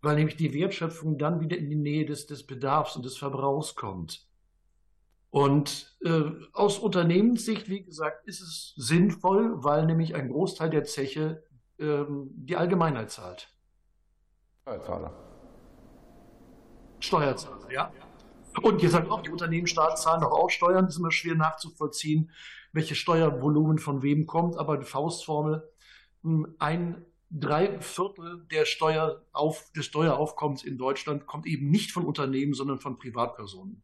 weil nämlich die Wertschöpfung dann wieder in die Nähe des, des Bedarfs und des Verbrauchs kommt. Und äh, aus Unternehmenssicht, wie gesagt, ist es sinnvoll, weil nämlich ein Großteil der Zeche ähm, die Allgemeinheit zahlt. Steuerzahler. Steuerzahler, ja. Und ihr sagt auch, die Unternehmen zahlen doch auch Steuern. Das ist immer schwer nachzuvollziehen, welche Steuervolumen von wem kommt. Aber die Faustformel, hm, ein drei Viertel der Steuerauf, des Steueraufkommens in Deutschland kommt eben nicht von Unternehmen, sondern von Privatpersonen.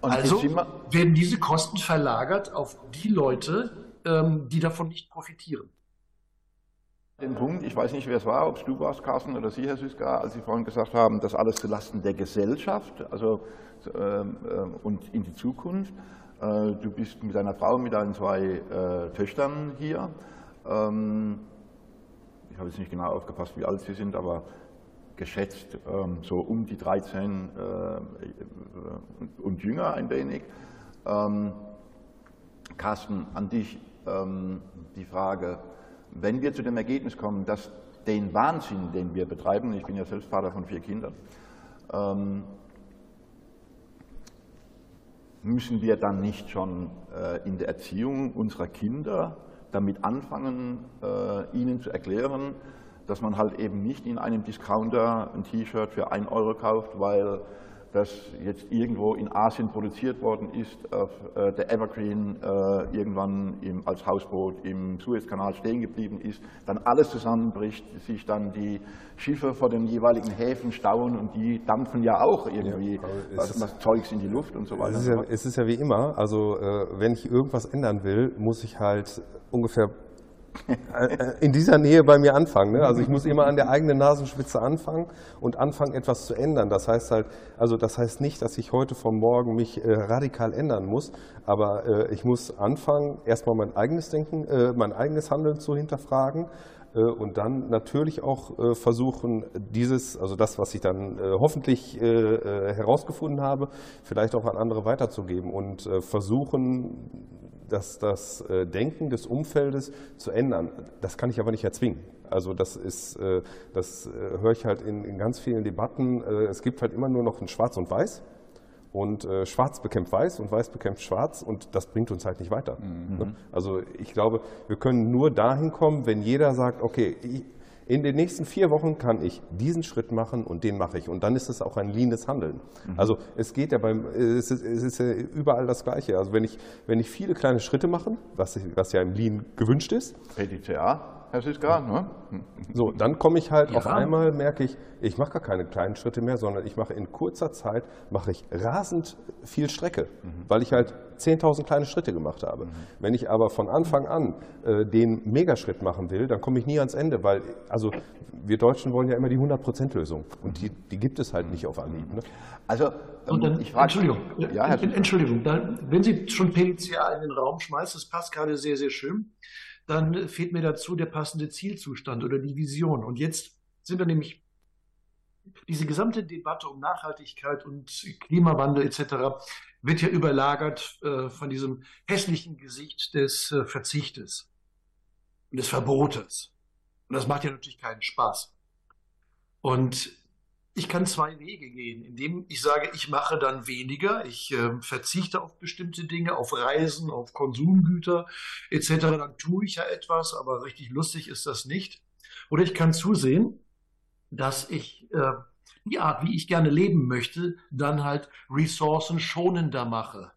Und also werden diese Kosten verlagert auf die Leute, ähm, die davon nicht profitieren. Den Punkt, ich weiß nicht, wer es war, ob es du warst, Carsten, oder Sie, Herr Süßka, als Sie vorhin gesagt haben, das alles zulasten der Gesellschaft also, ähm, äh, und in die Zukunft. Äh, du bist mit deiner Frau, mit deinen zwei äh, Töchtern hier. Ähm, ich habe jetzt nicht genau aufgepasst, wie alt sie sind, aber geschätzt ähm, so um die 13 äh, und jünger ein wenig. Ähm, Carsten, an dich ähm, die Frage, wenn wir zu dem Ergebnis kommen, dass den Wahnsinn, den wir betreiben, ich bin ja selbst Vater von vier Kindern, müssen wir dann nicht schon äh, in der Erziehung unserer Kinder damit anfangen, äh, ihnen zu erklären, dass man halt eben nicht in einem Discounter ein T-Shirt für 1 Euro kauft, weil das jetzt irgendwo in Asien produziert worden ist, auf äh, der Evergreen äh, irgendwann im, als Hausboot im Suezkanal stehen geblieben ist, dann alles zusammenbricht, sich dann die Schiffe vor den jeweiligen Häfen stauen und die dampfen ja auch irgendwie ja, was, was Zeugs in die Luft und so weiter. Es ist ja, es ist ja wie immer, also äh, wenn ich irgendwas ändern will, muss ich halt ungefähr äh, in dieser Nähe bei mir anfangen. Ne? Also ich muss immer an der eigenen Nasenspitze anfangen und anfangen, etwas zu ändern. Das heißt halt, also das heißt nicht, dass ich heute vom Morgen mich äh, radikal ändern muss, aber äh, ich muss anfangen, erstmal mein eigenes Denken, äh, mein eigenes Handeln zu hinterfragen äh, und dann natürlich auch äh, versuchen, dieses, also das, was ich dann hoffentlich herausgefunden habe, vielleicht auch an andere weiterzugeben und versuchen, das, das äh, Denken des Umfeldes zu ändern. Das kann ich aber nicht erzwingen. Also das ist, äh, das äh, höre ich halt in, in ganz vielen Debatten. Es gibt halt immer nur noch ein Schwarz und Weiß. Und Schwarz bekämpft Weiß und Weiß bekämpft Schwarz und das bringt uns halt nicht weiter. Mhm. Ne? Also ich glaube, wir können nur dahin kommen, wenn jeder sagt, okay, ich, in den nächsten vier Wochen kann ich diesen Schritt machen und den mache ich. Und dann ist es auch ein leanes Handeln. Mhm. Also es geht ja beim, es ist, es ist ja überall das Gleiche. Also wenn ich, wenn ich viele kleine Schritte mache, was, was ja im Lean gewünscht ist. PDCA. Herr Siska, ne? So, dann komme ich halt ja. auf einmal, merke ich, ich mache gar keine kleinen Schritte mehr, sondern ich mache in kurzer Zeit, mache ich rasend viel Strecke, mhm. weil ich halt 10.000 kleine Schritte gemacht habe. Mhm. Wenn ich aber von Anfang an äh, den Megaschritt machen will, dann komme ich nie ans Ende, weil, also wir Deutschen wollen ja immer die 100%-Lösung und die, die gibt es halt nicht auf Anhieb. Ne? Also, und dann, ich frage, Entschuldigung, ja, Herr Entschuldigung, dann, wenn Sie schon PCA in den Raum schmeißen, das passt gerade sehr, sehr schön dann fehlt mir dazu der passende Zielzustand oder die Vision. Und jetzt sind wir nämlich diese gesamte Debatte um Nachhaltigkeit und Klimawandel etc. wird ja überlagert äh, von diesem hässlichen Gesicht des äh, Verzichtes und des Verbotes. Und das macht ja natürlich keinen Spaß. Und ich kann zwei Wege gehen, indem ich sage, ich mache dann weniger, ich äh, verzichte auf bestimmte Dinge, auf Reisen, auf Konsumgüter etc. Dann tue ich ja etwas, aber richtig lustig ist das nicht. Oder ich kann zusehen, dass ich äh, die Art, wie ich gerne leben möchte, dann halt ressourcenschonender mache.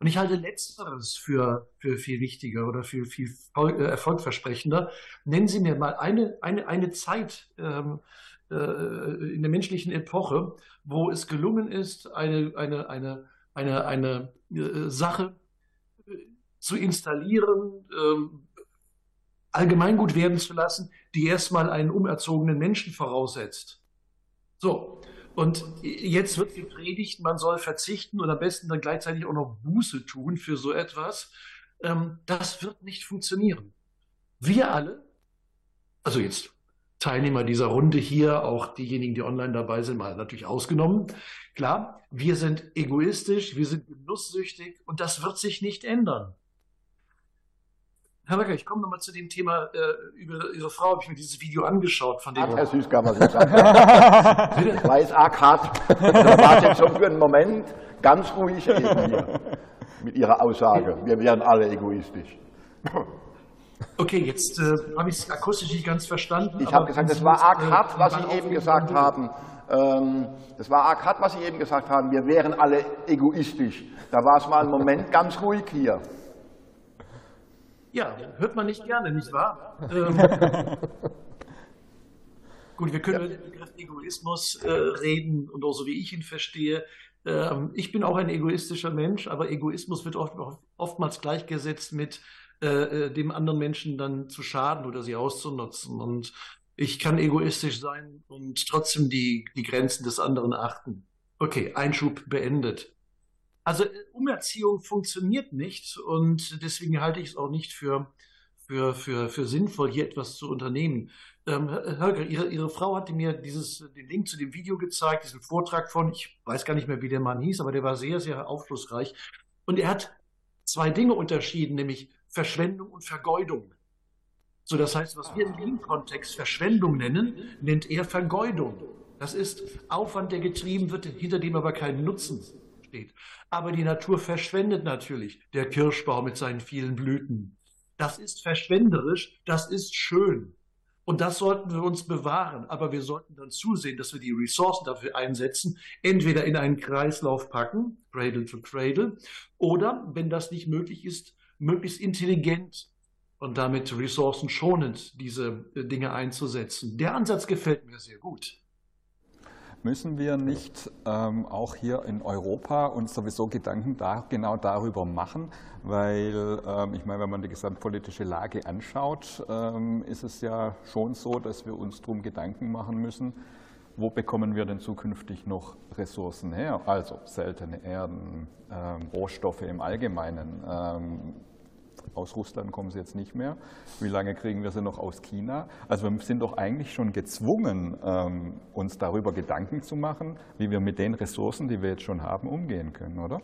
Und ich halte Letzteres für, für viel wichtiger oder für viel äh, erfolgversprechender. Nennen Sie mir mal eine, eine, eine Zeit, ähm, äh, in der menschlichen Epoche, wo es gelungen ist, eine, eine, eine, eine, eine äh, Sache äh, zu installieren, ähm, allgemeingut werden zu lassen, die erstmal einen umerzogenen Menschen voraussetzt. So, und jetzt wird gepredigt, man soll verzichten und am besten dann gleichzeitig auch noch Buße tun für so etwas. Ähm, das wird nicht funktionieren. Wir alle, also jetzt Teilnehmer dieser Runde hier, auch diejenigen, die online dabei sind, mal natürlich ausgenommen. Klar, wir sind egoistisch, wir sind genusssüchtig und das wird sich nicht ändern. Herr Becker, ich komme nochmal zu dem Thema äh, über Ihre Frau. Habe ich mir dieses Video angeschaut von dem. Hat Herr Süßkamp was gesagt. Weiß Ackhardt, da war jetzt schon für einen Moment ganz ruhig eben hier mit Ihrer Aussage. Wir wären alle egoistisch. Okay, jetzt äh, habe ich es akustisch nicht ganz verstanden. Ich habe gesagt, das war arg hart, was Sie eben gesagt haben. Ähm, das war arg hart, was Sie eben gesagt haben. Wir wären alle egoistisch. Da war es mal einen Moment ganz ruhig hier. Ja, hört man nicht gerne, nicht wahr? Ähm, gut, wir können ja. über den Begriff Egoismus äh, reden und auch so wie ich ihn verstehe. Ähm, ich bin auch ein egoistischer Mensch, aber Egoismus wird oft, oftmals gleichgesetzt mit äh, äh, dem anderen Menschen dann zu schaden oder sie auszunutzen. Und ich kann egoistisch sein und trotzdem die, die Grenzen des anderen achten. Okay, Einschub beendet. Also äh, Umerziehung funktioniert nicht und deswegen halte ich es auch nicht für, für, für, für sinnvoll, hier etwas zu unternehmen. Ähm, Holger, Ihre, Ihre Frau hatte mir dieses, den Link zu dem Video gezeigt, diesen Vortrag von, ich weiß gar nicht mehr, wie der Mann hieß, aber der war sehr, sehr aufschlussreich. Und er hat zwei Dinge unterschieden, nämlich Verschwendung und Vergeudung. So, das heißt, was wir im Lean-Kontext Verschwendung nennen, nennt er Vergeudung. Das ist Aufwand, der getrieben wird, hinter dem aber kein Nutzen steht. Aber die Natur verschwendet natürlich. Der Kirschbaum mit seinen vielen Blüten. Das ist verschwenderisch, das ist schön. Und das sollten wir uns bewahren. Aber wir sollten dann zusehen, dass wir die Ressourcen dafür einsetzen, entweder in einen Kreislauf packen, Cradle to Cradle, oder, wenn das nicht möglich ist, möglichst intelligent und damit ressourcenschonend diese Dinge einzusetzen. Der Ansatz gefällt mir sehr gut. Müssen wir nicht ähm, auch hier in Europa uns sowieso Gedanken da, genau darüber machen? Weil ähm, ich meine, wenn man die gesamtpolitische Lage anschaut, ähm, ist es ja schon so, dass wir uns darum Gedanken machen müssen, wo bekommen wir denn zukünftig noch Ressourcen her? Also seltene Erden, ähm, Rohstoffe im Allgemeinen, ähm, aus Russland kommen sie jetzt nicht mehr. Wie lange kriegen wir sie noch aus China? Also wir sind doch eigentlich schon gezwungen, ähm, uns darüber Gedanken zu machen, wie wir mit den Ressourcen, die wir jetzt schon haben, umgehen können, oder?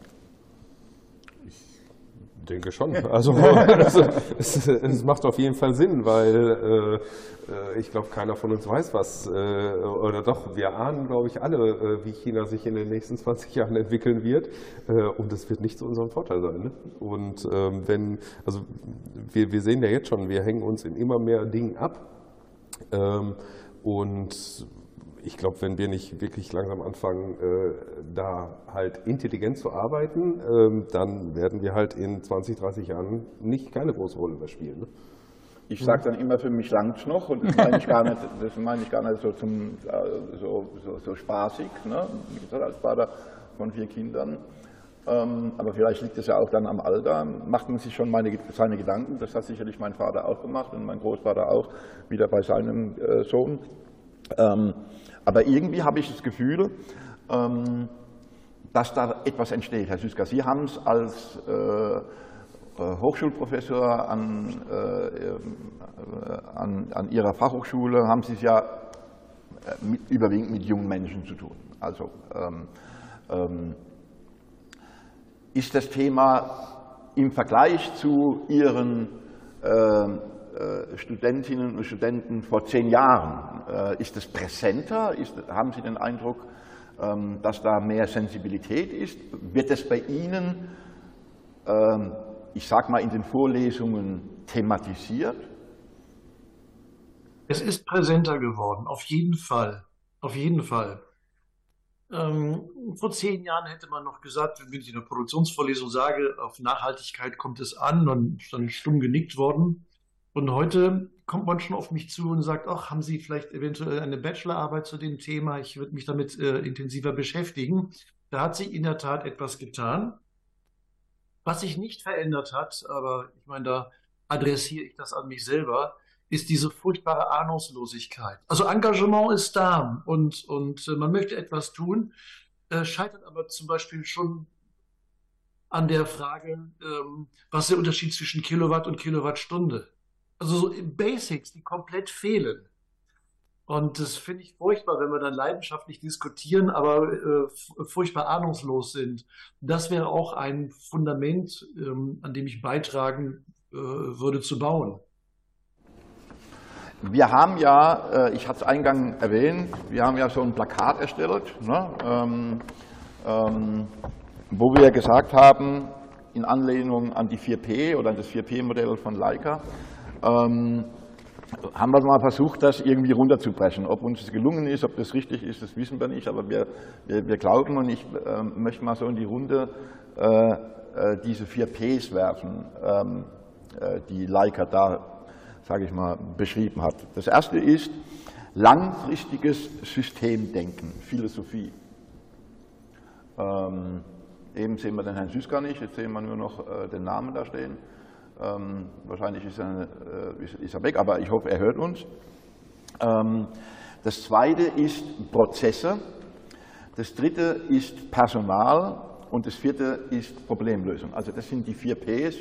Denke schon. Also es, es, macht auf jeden Fall Sinn, weil äh, ich glaube, keiner von uns weiß was. Äh, oder doch, wir ahnen, glaube ich, alle, äh, wie China sich in den nächsten 20 Jahren entwickeln wird. Äh, und das wird nicht zu unserem Vorteil sein. Ne? Und ähm, wenn, also wir, wir sehen ja jetzt schon, wir hängen uns in immer mehr Dingen ab. Ähm, und ich glaube, wenn wir nicht wirklich langsam anfangen, äh, da halt intelligent zu arbeiten, äh, dann werden wir halt in 20, 30 Jahren nicht keine große Rolle mehr spielen. Ne? Ich sage dann immer, für mich langt noch und das meine ich gar nicht, das meine ich gar nicht so, zum, äh, so, so, so spaßig, ne? als Vater von vier Kindern. Ähm, aber vielleicht liegt es ja auch dann am Alter, macht man sich schon meine, seine Gedanken, das hat sicherlich mein Vater auch gemacht und mein Großvater auch, wieder bei seinem äh, Sohn. Ähm, aber irgendwie habe ich das Gefühl, ähm, dass da etwas entsteht. Herr Süßka, Sie haben es als äh, äh, Hochschulprofessor an, äh, an, an, Ihrer Fachhochschule, haben Sie es ja mit, überwiegend mit jungen Menschen zu tun. Also ähm, ähm, ist das Thema im Vergleich zu Ihren äh, äh, Studentinnen und Studenten vor zehn Jahren? Äh, ist es präsenter? Ist, haben Sie den Eindruck, ähm, dass da mehr Sensibilität ist? Wird es bei Ihnen, ähm, ich sage mal, in den Vorlesungen thematisiert? Es ist präsenter geworden, auf jeden Fall. Auf jeden Fall. Ähm, vor zehn Jahren hätte man noch gesagt, wenn ich in der Produktionsvorlesung sage, auf Nachhaltigkeit kommt es an, dann ist dann stumm genickt worden. Und heute kommt man schon auf mich zu und sagt, ach, haben Sie vielleicht eventuell eine Bachelorarbeit zu dem Thema? Ich würde mich damit äh, intensiver beschäftigen. Da hat sich in der Tat etwas getan. Was sich nicht verändert hat, aber ich meine, da adressiere ich das an mich selber, ist diese furchtbare Ahnungslosigkeit. Also Engagement ist da und, und äh, man möchte etwas tun, äh, scheitert aber zum Beispiel schon an der Frage, ähm, was ist der Unterschied zwischen Kilowatt und Kilowattstunde? Also so Basics, die komplett fehlen. Und das finde ich furchtbar, wenn wir dann leidenschaftlich diskutieren, aber äh, furchtbar ahnungslos sind. Das wäre auch ein Fundament, ähm, an dem ich beitragen äh, würde zu bauen. Wir haben ja, äh, ich hatte es eingangs erwähnt, wir haben ja so ein Plakat erstellt, ne, ähm, ähm, wo wir gesagt haben, in Anlehnung an die 4P oder an das 4P-Modell von Leica, ähm, haben wir mal versucht, das irgendwie runterzubrechen. Ob uns das gelungen ist, ob das richtig ist, das wissen wir nicht, aber wir, wir, wir glauben und ich äh, möchte mal so in die Runde äh, äh, diese vier Ps werfen, ähm, äh, die Leica da, sage ich mal, beschrieben hat. Das erste ist langfristiges Systemdenken, Philosophie. Ähm, eben sehen wir den Herrn Süßka nicht, jetzt sehen wir nur noch äh, den Namen da stehen. Ähm, wahrscheinlich ist er, äh, ist er, weg, aber ich hoffe, er hört uns. Ähm, das zweite ist Prozesse. Das dritte ist Personal. Und das vierte ist Problemlösung. Also das sind die vier Ps,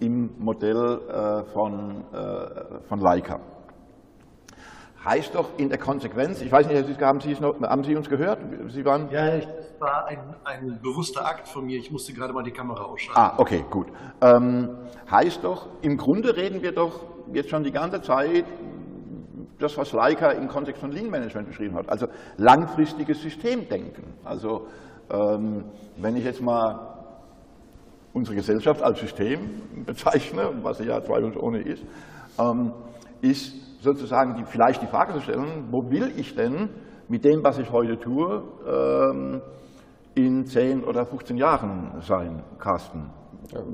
im Modell äh, von, äh, von Leica. Heißt doch in der Konsequenz, ich weiß nicht, haben Sie, noch, haben Sie uns gehört? Sie waren ja, das war ein, ein, bewusster Akt von mir. Ich musste gerade mal die Kamera ausschalten. Ah, okay, gut. Ähm, heißt doch, im Grunde reden wir doch jetzt schon die ganze Zeit das, was Leica im Kontext von Lean Management beschrieben hat. Also langfristiges Systemdenken. Also ähm, wenn ich jetzt mal unsere Gesellschaft als System bezeichne, was sie ja zweifelsohne ist, ähm, ist sozusagen die, vielleicht die Frage zu stellen, wo will ich denn mit dem, was ich heute tue, ähm, in 10 oder 15 Jahren sein, Carsten?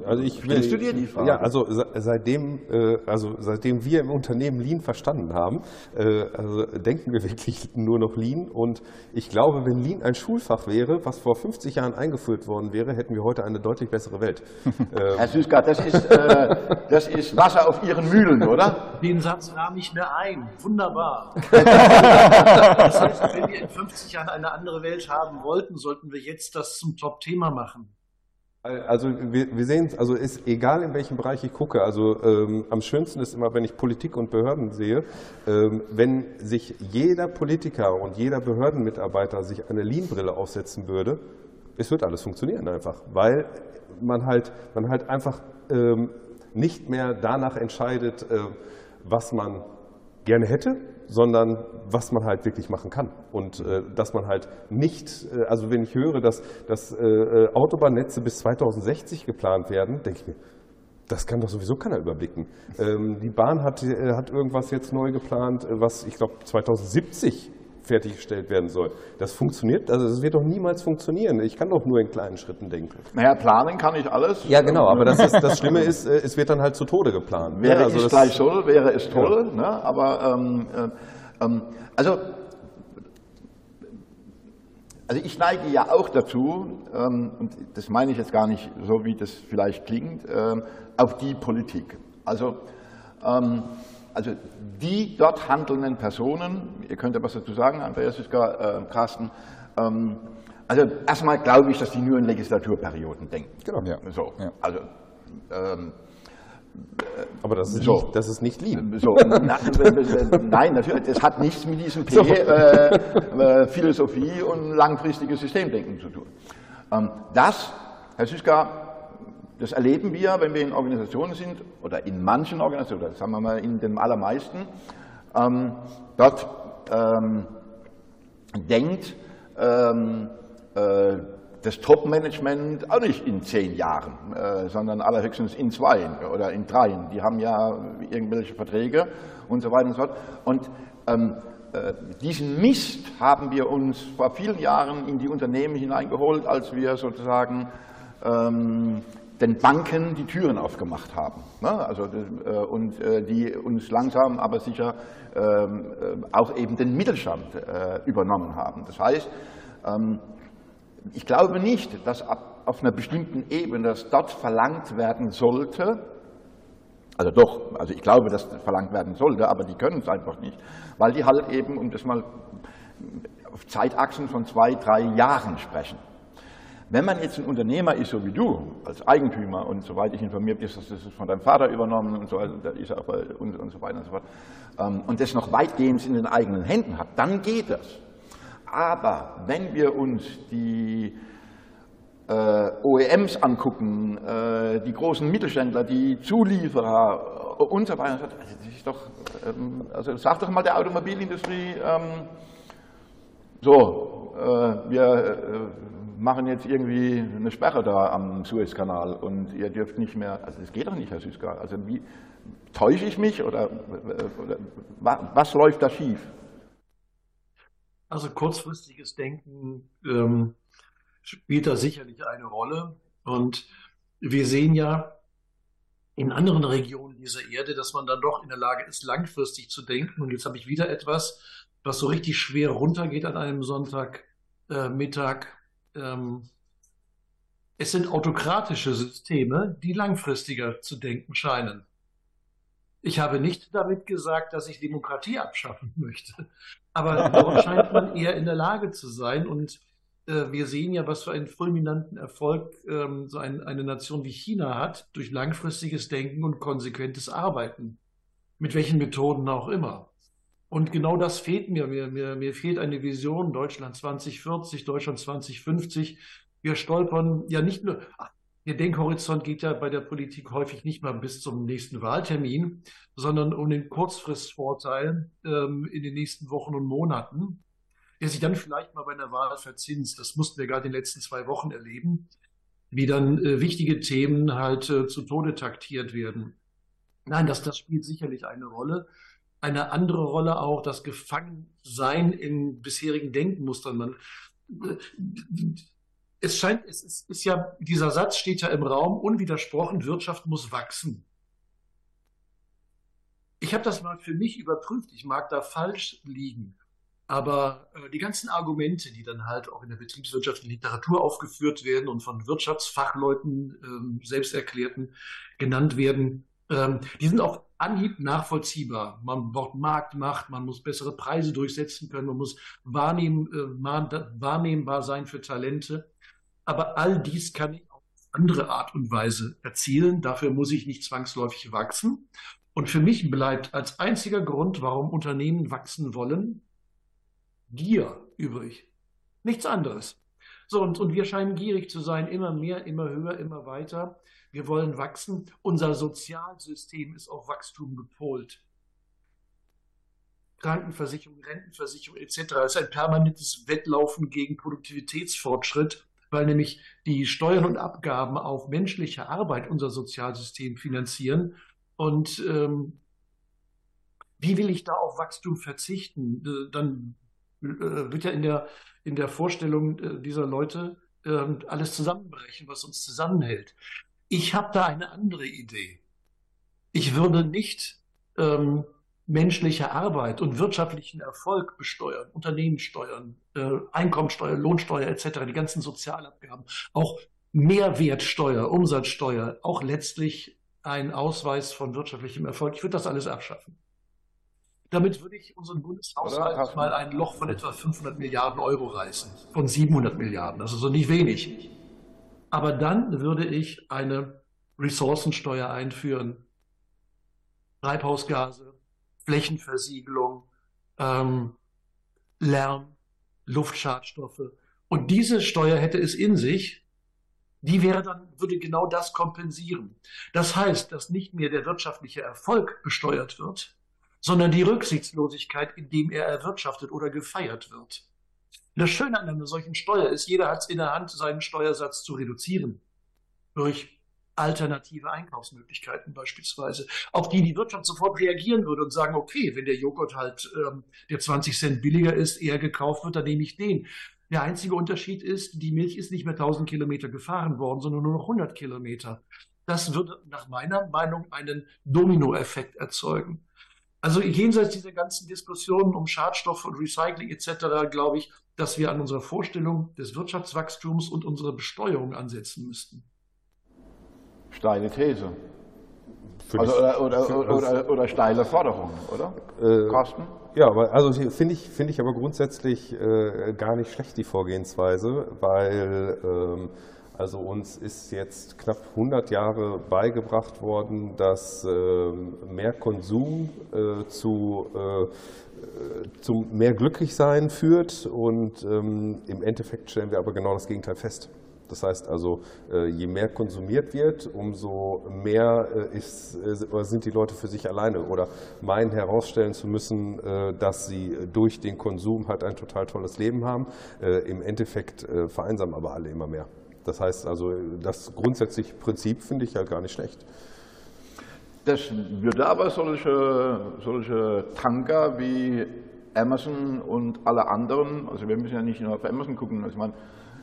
Also ich will, Stellst du dir die Frage? Ja, also seitdem, äh, also seitdem wir im Unternehmen Lean verstanden haben, äh, also denken wir wirklich nur noch Lean. Und ich glaube, wenn Lean ein Schulfach wäre, was vor 50 Jahren eingeführt worden wäre, hätten wir heute eine deutlich bessere Welt. Herr Süßgart, das ist, äh, das ist Wasser auf Ihren Mühlen, oder? Den Satz rahme ich mir ein. Wunderbar. das heißt, wenn wir in 50 Jahren eine andere Welt haben wollten, sollten wir jetzt das zum Top-Thema machen. Also wir, wir sehen, also ist egal in welchem Bereich ich gucke. Also ähm, am schönsten ist immer, wenn ich Politik und Behörden sehe, ähm, wenn sich jeder Politiker und jeder Behördenmitarbeiter sich eine Lean-Brille aufsetzen würde, es wird alles funktionieren einfach, weil man halt, man halt einfach ähm, nicht mehr danach entscheidet, äh, was man gerne hätte, sondern was man halt wirklich machen kann. Und äh, dass man halt nicht, äh, also wenn ich höre, dass, dass äh, Autobahnnetze bis 2060 geplant werden, denke ich mir, das kann doch sowieso keiner überblicken. Ähm, die Bahn hat, äh, hat irgendwas jetzt neu geplant, äh, was ich glaube 2070 fertiggestellt werden soll. Das funktioniert, also das wird doch niemals funktionieren. Ich kann doch nur in kleinen Schritten denken. Naja, planen kann ich alles. Ja, genau, aber das, ist, das Schlimme ist, äh, es wird dann halt zu Tode geplant. Wäre also es gleich soll, wäre es toll, ja. ne? aber ähm, äh, ähm, also also ich neige ja auch dazu, ähm, und das meine ich jetzt gar nicht so, wie das vielleicht klingt, ähm, auf die Politik. Also ähm, also die dort handelnden Personen, ihr könnt ja was dazu sagen, Andreas Süßka, äh, Carsten, ähm, also erstmal glaube ich, dass die nur in Legislaturperioden denken. Genau. Ja. So, ja. also ähm, aber das ist, so. nicht, das ist nicht lieb. So, na, nein, natürlich, das hat nichts mit diesem P, so. äh, äh, Philosophie und langfristiges Systemdenken zu tun. Ähm, das, Herr Süßka, das erleben wir, wenn wir in Organisationen sind, oder in manchen Organisationen, sagen wir mal in den allermeisten, ähm, dort ähm, denkt ähm, äh, das Top-Management auch nicht in zehn Jahren, äh, sondern allerhöchstens in zwei oder in dreien. Die haben ja irgendwelche Verträge und so weiter und so fort. Und ähm, äh, diesen Mist haben wir uns vor vielen Jahren in die Unternehmen hineingeholt, als wir sozusagen ähm, den Banken die Türen aufgemacht haben. Ne? Also, äh, und äh, die uns langsam aber sicher ähm, äh, auch eben den Mittelstand übernommen haben. Das heißt, ähm, ich glaube nicht, dass auf einer bestimmten Ebene das dort verlangt werden sollte, also doch, also ich glaube, dass das verlangt werden sollte, aber die können es einfach nicht, weil die halt eben, um das mal auf Zeitachsen von zwei, drei Jahren sprechen. Wenn man jetzt ein Unternehmer ist, so wie du, als Eigentümer und soweit ich informiert bin, das ist von deinem Vater übernommen und so, also ist er und, und so weiter und so fort, ähm, und das noch weitgehend in den eigenen Händen hat, dann geht das. Aber wenn wir uns die äh, OEMs angucken, äh, die großen Mittelständler, die Zulieferer und so weiter, also das ist doch, ähm, also sag doch mal der Automobilindustrie, ähm, so, äh, wir äh, machen jetzt irgendwie eine Sperre da am Suezkanal und ihr dürft nicht mehr, also das geht doch nicht, Herr Süßgar. Also wie, täusche ich mich oder, oder was läuft da schief? Also kurzfristiges Denken ähm, spielt da sicherlich eine Rolle und wir sehen ja in anderen Regionen dieser Erde, dass man dann doch in der Lage ist, langfristig zu denken. Und jetzt habe ich wieder etwas, was so richtig schwer runtergeht an einem Sonntagmittag. Äh, ähm, es sind autokratische Systeme, die langfristiger zu denken scheinen. Ich habe nicht damit gesagt, dass ich Demokratie abschaffen möchte, aber dort scheint man eher in der Lage zu sein und äh, wir sehen ja, was für einen fulminanten Erfolg ähm, so ein, eine Nation wie China hat durch langfristiges Denken und konsequentes Arbeiten. Mit welchen Methoden auch immer. Und genau das fehlt mir. Mir, mir. mir fehlt eine Vision Deutschland 2040, Deutschland 2050. Wir stolpern ja nicht nur, der Denkhorizont geht ja bei der Politik häufig nicht mal bis zum nächsten Wahltermin, sondern um den Kurzfristvorteil ähm, in den nächsten Wochen und Monaten, der sich dann vielleicht mal bei einer Wahl verzinst. Das mussten wir gerade in den letzten zwei Wochen erleben, wie dann äh, wichtige Themen halt äh, zu Tode taktiert werden. Nein, das, das spielt sicherlich eine Rolle. Eine andere Rolle auch das Gefangensein in bisherigen Denkmustern. Man, äh, es scheint, es ist, ist ja, dieser Satz steht ja im Raum, unwidersprochen, Wirtschaft muss wachsen. Ich habe das mal für mich überprüft. Ich mag da falsch liegen. Aber äh, die ganzen Argumente, die dann halt auch in der betriebswirtschaftlichen Literatur aufgeführt werden und von Wirtschaftsfachleuten, ähm, selbsterklärten, genannt werden, ähm, die sind auf Anhieb nachvollziehbar. Man braucht Marktmacht, man muss bessere Preise durchsetzen können, man muss wahrnehmen, äh, wahrnehmbar sein für Talente. Aber all dies kann ich auf andere Art und Weise erzielen. Dafür muss ich nicht zwangsläufig wachsen. Und für mich bleibt als einziger Grund, warum Unternehmen wachsen wollen, Gier übrig. Nichts anderes. So, und, und wir scheinen gierig zu sein, immer mehr, immer höher, immer weiter. Wir wollen wachsen. Unser Sozialsystem ist auf Wachstum gepolt. Krankenversicherung, Rentenversicherung etc. Ist ein permanentes Wettlaufen gegen Produktivitätsfortschritt weil nämlich die Steuern und Abgaben auf menschliche Arbeit unser Sozialsystem finanzieren. Und ähm, wie will ich da auf Wachstum verzichten? Äh, dann äh, wird ja in der, in der Vorstellung äh, dieser Leute äh, alles zusammenbrechen, was uns zusammenhält. Ich habe da eine andere Idee. Ich würde nicht ähm, menschliche Arbeit und wirtschaftlichen Erfolg besteuern, Unternehmenssteuern, äh, Einkommensteuer, Lohnsteuer etc., die ganzen Sozialabgaben, auch Mehrwertsteuer, Umsatzsteuer, auch letztlich ein Ausweis von wirtschaftlichem Erfolg. Ich würde das alles abschaffen. Damit würde ich unseren Bundeshaushalt mal ein Loch von etwa 500 Milliarden Euro reißen, von 700 Milliarden, das ist so nicht wenig. Aber dann würde ich eine Ressourcensteuer einführen, Treibhausgase, Flächenversiegelung, ähm, Lärm, Luftschadstoffe. Und diese Steuer hätte es in sich, die wäre dann, würde genau das kompensieren. Das heißt, dass nicht mehr der wirtschaftliche Erfolg besteuert wird, sondern die Rücksichtslosigkeit, indem er erwirtschaftet oder gefeiert wird. Das Schöne an einer solchen Steuer ist, jeder hat es in der Hand, seinen Steuersatz zu reduzieren. Durch alternative Einkaufsmöglichkeiten beispielsweise, auf die die Wirtschaft sofort reagieren würde und sagen, okay, wenn der Joghurt halt, ähm, der 20 Cent billiger ist, eher gekauft wird, dann nehme ich den. Der einzige Unterschied ist, die Milch ist nicht mehr 1000 Kilometer gefahren worden, sondern nur noch 100 Kilometer. Das würde nach meiner Meinung einen Dominoeffekt erzeugen. Also jenseits dieser ganzen Diskussionen um Schadstoffe und Recycling etc. glaube ich, dass wir an unserer Vorstellung des Wirtschaftswachstums und unserer Besteuerung ansetzen müssten. Steile These. Also, oder, oder, oder, oder, steile Forderung, oder? Äh, Kosten? Ja, also finde ich, find ich aber grundsätzlich äh, gar nicht schlecht, die Vorgehensweise, weil ähm, also uns ist jetzt knapp 100 Jahre beigebracht worden, dass äh, mehr Konsum äh, zu, äh, zum mehr Glücklichsein führt und ähm, im Endeffekt stellen wir aber genau das Gegenteil fest. Das heißt also, äh, je mehr konsumiert wird, umso mehr äh, ist, äh, sind die Leute für sich alleine oder meinen herausstellen zu müssen, dass sie durch den Konsum halt ein total tolles Leben haben. Im Endeffekt vereinsamen aber alle immer mehr. Das heißt also, das grundsätzliche Prinzip finde ich ja gar nicht schlecht. Das würde aber solche, solche Tanker wie Amazon und alle anderen, also wir müssen ja nicht nur auf Amazon gucken, also ich meine,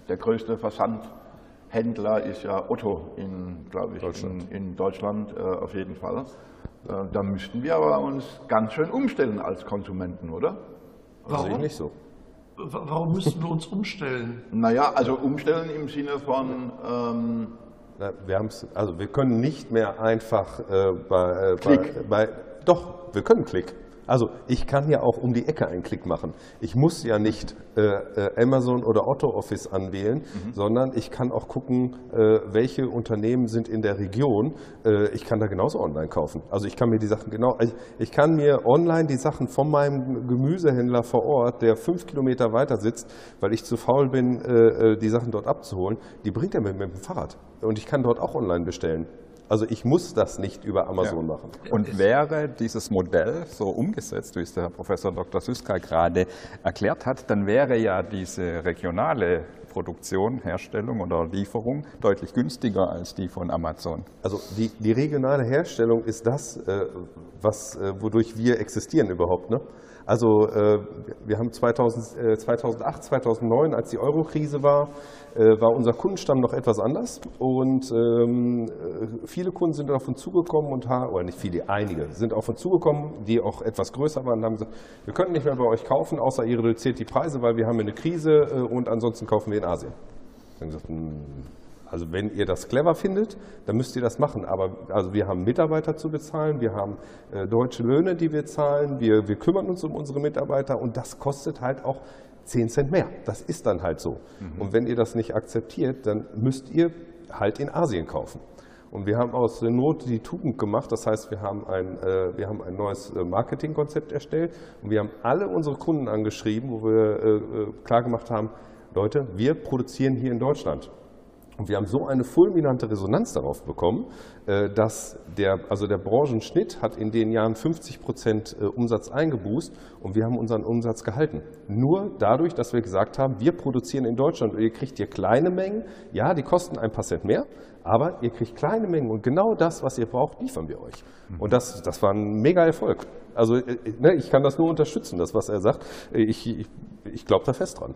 der größte Versandhändler ist ja Otto in, glaube ich, Deutschland. In, in Deutschland äh, auf jeden Fall. Äh, da müssten wir aber uns ganz schön umstellen als Konsumenten, oder? Warum also nicht so? Warum müssen wir uns umstellen? Naja, also umstellen im Sinne von. Ähm, wir also wir können nicht mehr einfach äh, bei, äh, bei, bei, Doch, wir können Klick. Also ich kann ja auch um die Ecke einen Klick machen. Ich muss ja nicht äh, äh, Amazon oder Otto Office anwählen, mhm. sondern ich kann auch gucken, äh, welche Unternehmen sind in der Region. Äh, ich kann da genauso online kaufen. Also ich kann mir die Sachen genau, ich, ich, kann mir online die Sachen von meinem Gemüsehändler vor Ort, der fünf Kilometer weiter sitzt, weil ich zu faul bin, äh, äh, die Sachen dort abzuholen, die bringt er mir mit dem Fahrrad. Und ich kann dort auch online bestellen. Also ich muss das nicht über Amazon ja. machen. Und wäre dieses Modell so umgesetzt, wie es der Herr Professor Dr. Süska gerade erklärt hat, dann wäre ja diese regionale Produktion, Herstellung oder Lieferung deutlich günstiger als die von Amazon. Also die, die regionale Herstellung ist das, äh, was, äh, wodurch wir existieren überhaupt. Ne? Also äh, wir haben 2000, 2008, 2009, als die Euro-Krise war, äh, war unser Kundenstamm noch etwas anders und ähm, äh, viele Kunden sind auf uns zugekommen und haben, oder nicht viele, einige sind auf uns zugekommen, die auch etwas größer waren und haben gesagt, wir können nicht mehr bei euch kaufen, außer ihr reduziert die Preise, weil wir haben eine Krise äh, und ansonsten kaufen wir in Asien. Wir haben gesagt, hm, also wenn ihr das clever findet, dann müsst ihr das machen. Aber also wir haben Mitarbeiter zu bezahlen, wir haben äh, deutsche Löhne, die wir zahlen, wir, wir kümmern uns um unsere Mitarbeiter und das kostet halt auch 10 Cent mehr. Das ist dann halt so. Mhm. Und wenn ihr das nicht akzeptiert, dann müsst ihr halt in Asien kaufen. Und wir haben aus der Not die Tugend gemacht. Das heißt, wir haben ein, äh, wir haben ein neues äh, Marketingkonzept erstellt und wir haben alle unsere Kunden angeschrieben, wo wir äh, äh klar gemacht haben, Leute, wir produzieren hier in Deutschland. Und wir haben so eine fulminante Resonanz darauf bekommen, äh, dass der, also der Branchenschnitt hat in den Jahren 50 Prozent äh, Umsatz eingeboost und wir haben unseren Umsatz gehalten. Nur dadurch, dass wir gesagt haben, wir produzieren in Deutschland und ihr kriegt hier kleine Mengen, ja, die kosten ein paar Cent mehr, aber ihr kriegt kleine Mengen und genau das, was ihr braucht, liefern wir euch. Und das, das war ein mega Erfolg. Also äh, ne, ich kann das nur unterstützen, das, was er sagt. Ich, ich, ich glaube da fest dran.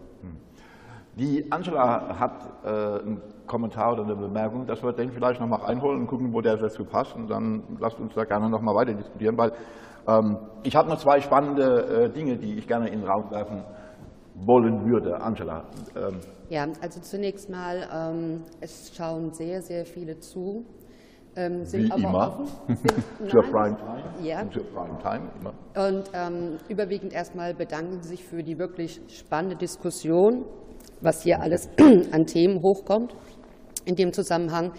Die Angela hat äh, einen Kommentar oder eine Bemerkung, dass wir den vielleicht noch mal reinholen und gucken, wo der dazu passt. Und dann lasst uns da gerne noch mal weiter diskutieren, weil ähm, ich habe noch zwei spannende äh, Dinge, die ich gerne in den Raum werfen wollen würde. Angela. Ähm. Ja, also zunächst mal, ähm, es schauen sehr, sehr viele zu. Ähm, sind Wie aber immer. offen. Sind, Zur Prime Time. Ja. Zur Prime Time immer. Und ähm, überwiegend erstmal bedanken Sie sich für die wirklich spannende Diskussion was hier alles an Themen hochkommt. In dem Zusammenhang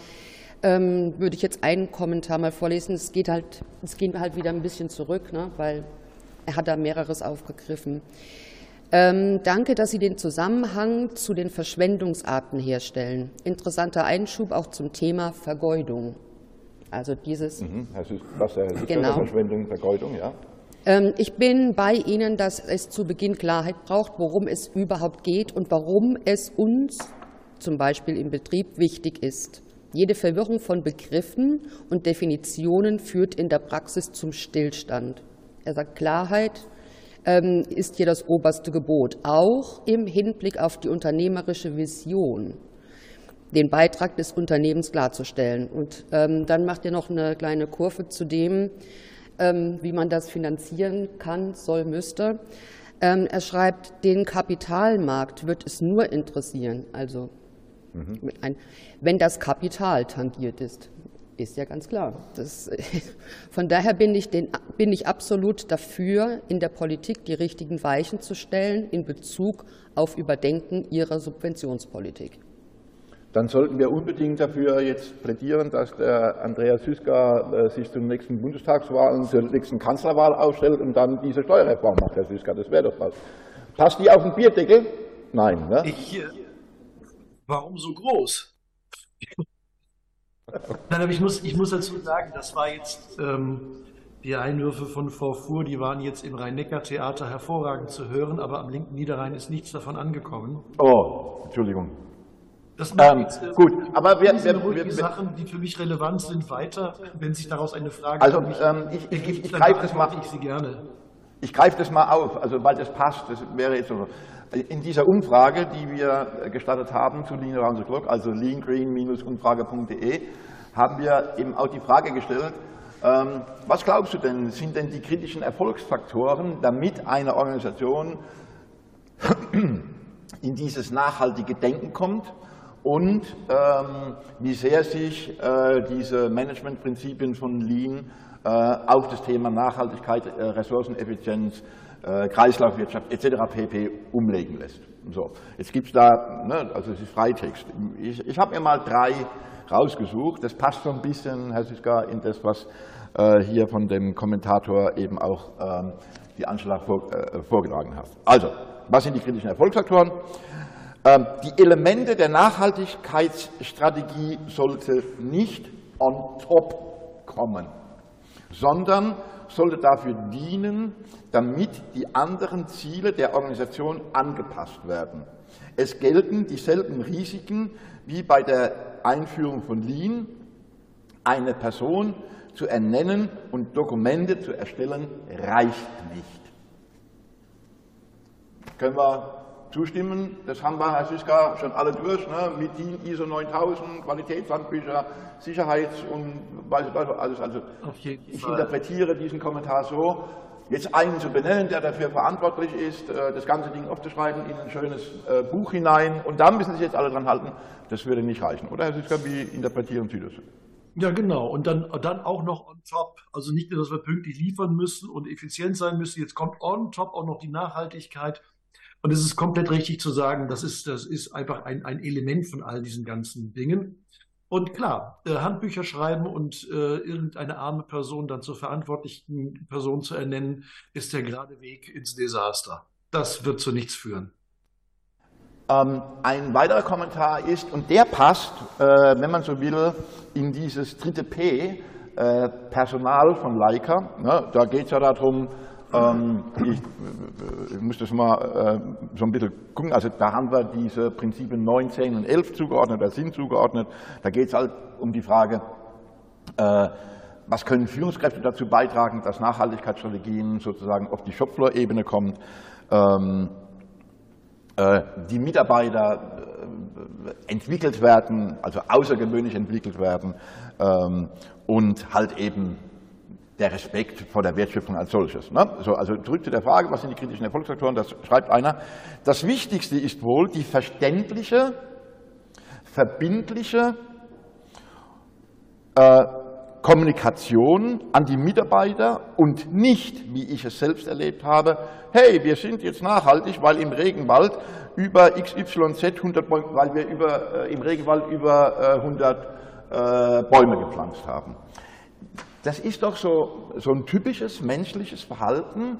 ähm, würde ich jetzt einen Kommentar mal vorlesen. Es geht halt, es gehen halt wieder ein bisschen zurück, ne, weil er hat da mehreres aufgegriffen. Ähm, danke, dass Sie den Zusammenhang zu den Verschwendungsarten herstellen. Interessanter Einschub auch zum Thema Vergeudung. Also dieses. Mhm, das ist, was er genau. Verschwendung, Vergeudung, ja. Ähm, ich bin bei Ihnen, dass es zu Beginn Klarheit braucht, worum es überhaupt geht und warum es uns zum Beispiel im Betrieb wichtig ist. Jede Verwirrung von Begriffen und Definitionen führt in der Praxis zum Stillstand. Er sagt, Klarheit ähm, ist hier das oberste Gebot, auch im Hinblick auf die unternehmerische Vision, den Beitrag des Unternehmens klarzustellen. Und ähm, dann macht er noch eine kleine Kurve zu dem, wie man das finanzieren kann, soll, müsste. Ähm, er schreibt, den Kapitalmarkt wird es nur interessieren, also mhm. ein, wenn das Kapital tangiert ist. Ist ja ganz klar. Das, von daher bin ich, den, bin ich absolut dafür, in der Politik die richtigen Weichen zu stellen in Bezug auf Überdenken ihrer Subventionspolitik dann sollten wir unbedingt dafür jetzt plädieren, dass der Andreas Süska äh, sich zur nächsten Bundestagswahl und zur nächsten Kanzlerwahl aufstellt und dann diese Steuerreform macht, Herr Süska. Das wäre doch was. Passt die auf den Bierdeckel? Nein. Ne? Ich, äh, warum so groß? Nein, aber ich muss, ich muss dazu sagen, das war jetzt ähm, die Einwürfe von Frau Fuhr, die waren jetzt im Rhein-Neckar-Theater hervorragend zu hören, aber am linken Niederrhein ist nichts davon angekommen. Oh, Entschuldigung. Das ähm, jetzt, äh, gut, aber wir, wir, wir, wir, Sachen, die für mich relevant sind, weiter, wenn sich daraus eine Frage Also ähm, ich, ich, ich, ich greife das mal. Ich Sie gerne. Ich greife das mal auf, also weil das passt. Das wäre jetzt so. In dieser Umfrage, die wir gestartet haben zu Lean Around the Clock, also leangreen-umfrage.de, haben wir eben auch die Frage gestellt, ähm, was glaubst du denn, sind denn die kritischen Erfolgsfaktoren, damit eine Organisation in dieses nachhaltige Denken kommt? Und ähm, wie sehr sich äh, diese Managementprinzipien von Lean äh, auf das Thema Nachhaltigkeit, äh, Ressourceneffizienz, äh, Kreislaufwirtschaft etc. pp. umlegen lässt. So, jetzt gibt es da, ne, also es ist Freitext. Ich, ich habe mir mal drei rausgesucht. Das passt so ein bisschen, Herr Siska, in das, was äh, hier von dem Kommentator eben auch ähm, die Angela vor, äh, vorgetragen hat. Also, was sind die kritischen Erfolgsfaktoren? Ähm, die Elemente der Nachhaltigkeitsstrategie sollte nicht on top kommen, sondern sollte dafür dienen, damit die anderen Ziele der Organisation angepasst werden. Es gelten dieselben Risiken wie bei der Einführung von Lean. Eine Person zu ernennen und Dokumente zu erstellen, reicht nicht. Können wir zustimmen? Das haben wir, Herr Siska, schon alle durch, ne? mit DIN ISO 9000, Qualitätshandbücher, Sicherheits- und weiß ich alles. Also ich interpretiere diesen Kommentar so, jetzt einen zu benennen, der dafür verantwortlich ist, äh, das ganze Ding aufzuschreiben in ein schönes äh, Buch hinein und da müssen sich jetzt alle dran halten, das würde nicht reichen. Oder Herr Siska, wie interpretieren Sie das? Ja, genau. Und dann, dann auch noch on top. Also nicht nur, dass wir pünktlich liefern müssen und effizient sein müssen, jetzt kommt on top auch noch die Nachhaltigkeit. Und es ist komplett richtig zu sagen, das ist, das ist einfach ein, ein Element von all diesen ganzen Dingen. Und klar, äh, Handbücher schreiben und äh, irgendeine arme Person dann zur verantwortlichen Person zu ernennen, ist der gerade Weg ins Desaster. Das wird zu nichts führen. Ähm, ein weiterer Kommentar ist, und der passt, äh, wenn man so will, in dieses dritte P, äh, Personal von Leica. Ne? Da geht es ja darum, ich, ich, muss das mal äh, so ein bisschen gucken, also da haben wir diese Prinzipien 9, 10 und 11 zugeordnet, oder sind zugeordnet. Da geht es halt um die Frage, äh, was können Führungskräfte dazu beitragen, dass Nachhaltigkeitsstrategien sozusagen auf die Shopfloor-Ebene kommen. Ähm, äh, die Mitarbeiter äh, entwickelt werden, also außergewöhnlich entwickelt werden ähm, und halt eben der Respekt vor der Wertschöpfung als solches. Ne? So, also zurück zu der Frage, was sind die kritischen Erfolgsfaktoren, das schreibt einer. Das Wichtigste ist wohl die verständliche, verbindliche äh, Kommunikation an die Mitarbeiter und nicht, wie ich es selbst erlebt habe, hey, wir sind jetzt nachhaltig, weil im Regenwald über XYZ 100 Bäume, weil wir über, äh, im Regenwald über äh, 100 äh, Bäume gepflanzt haben. Das ist doch so, so ein typisches menschliches Verhalten,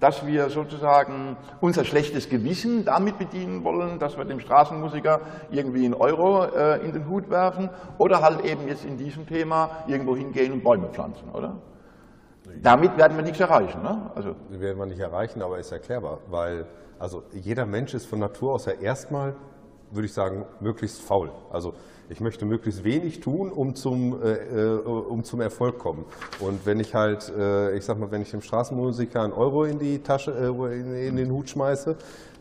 dass wir sozusagen unser schlechtes Gewissen damit bedienen wollen, dass wir dem Straßenmusiker irgendwie einen Euro äh, in den Hut werfen oder halt eben jetzt in diesem Thema irgendwo hingehen und Bäume pflanzen, oder? Damit werden wir nichts erreichen. Ne? Also werden wir nicht erreichen, aber ist erklärbar, weil also jeder Mensch ist von Natur aus ja erstmal, würde ich sagen, möglichst faul. Also ich möchte möglichst wenig tun, um zum, äh, äh, um zum Erfolg kommen. Und wenn ich halt, äh, ich sag mal, wenn ich dem Straßenmusiker einen Euro in die Tasche, äh, in, in, den Hut schmeiße,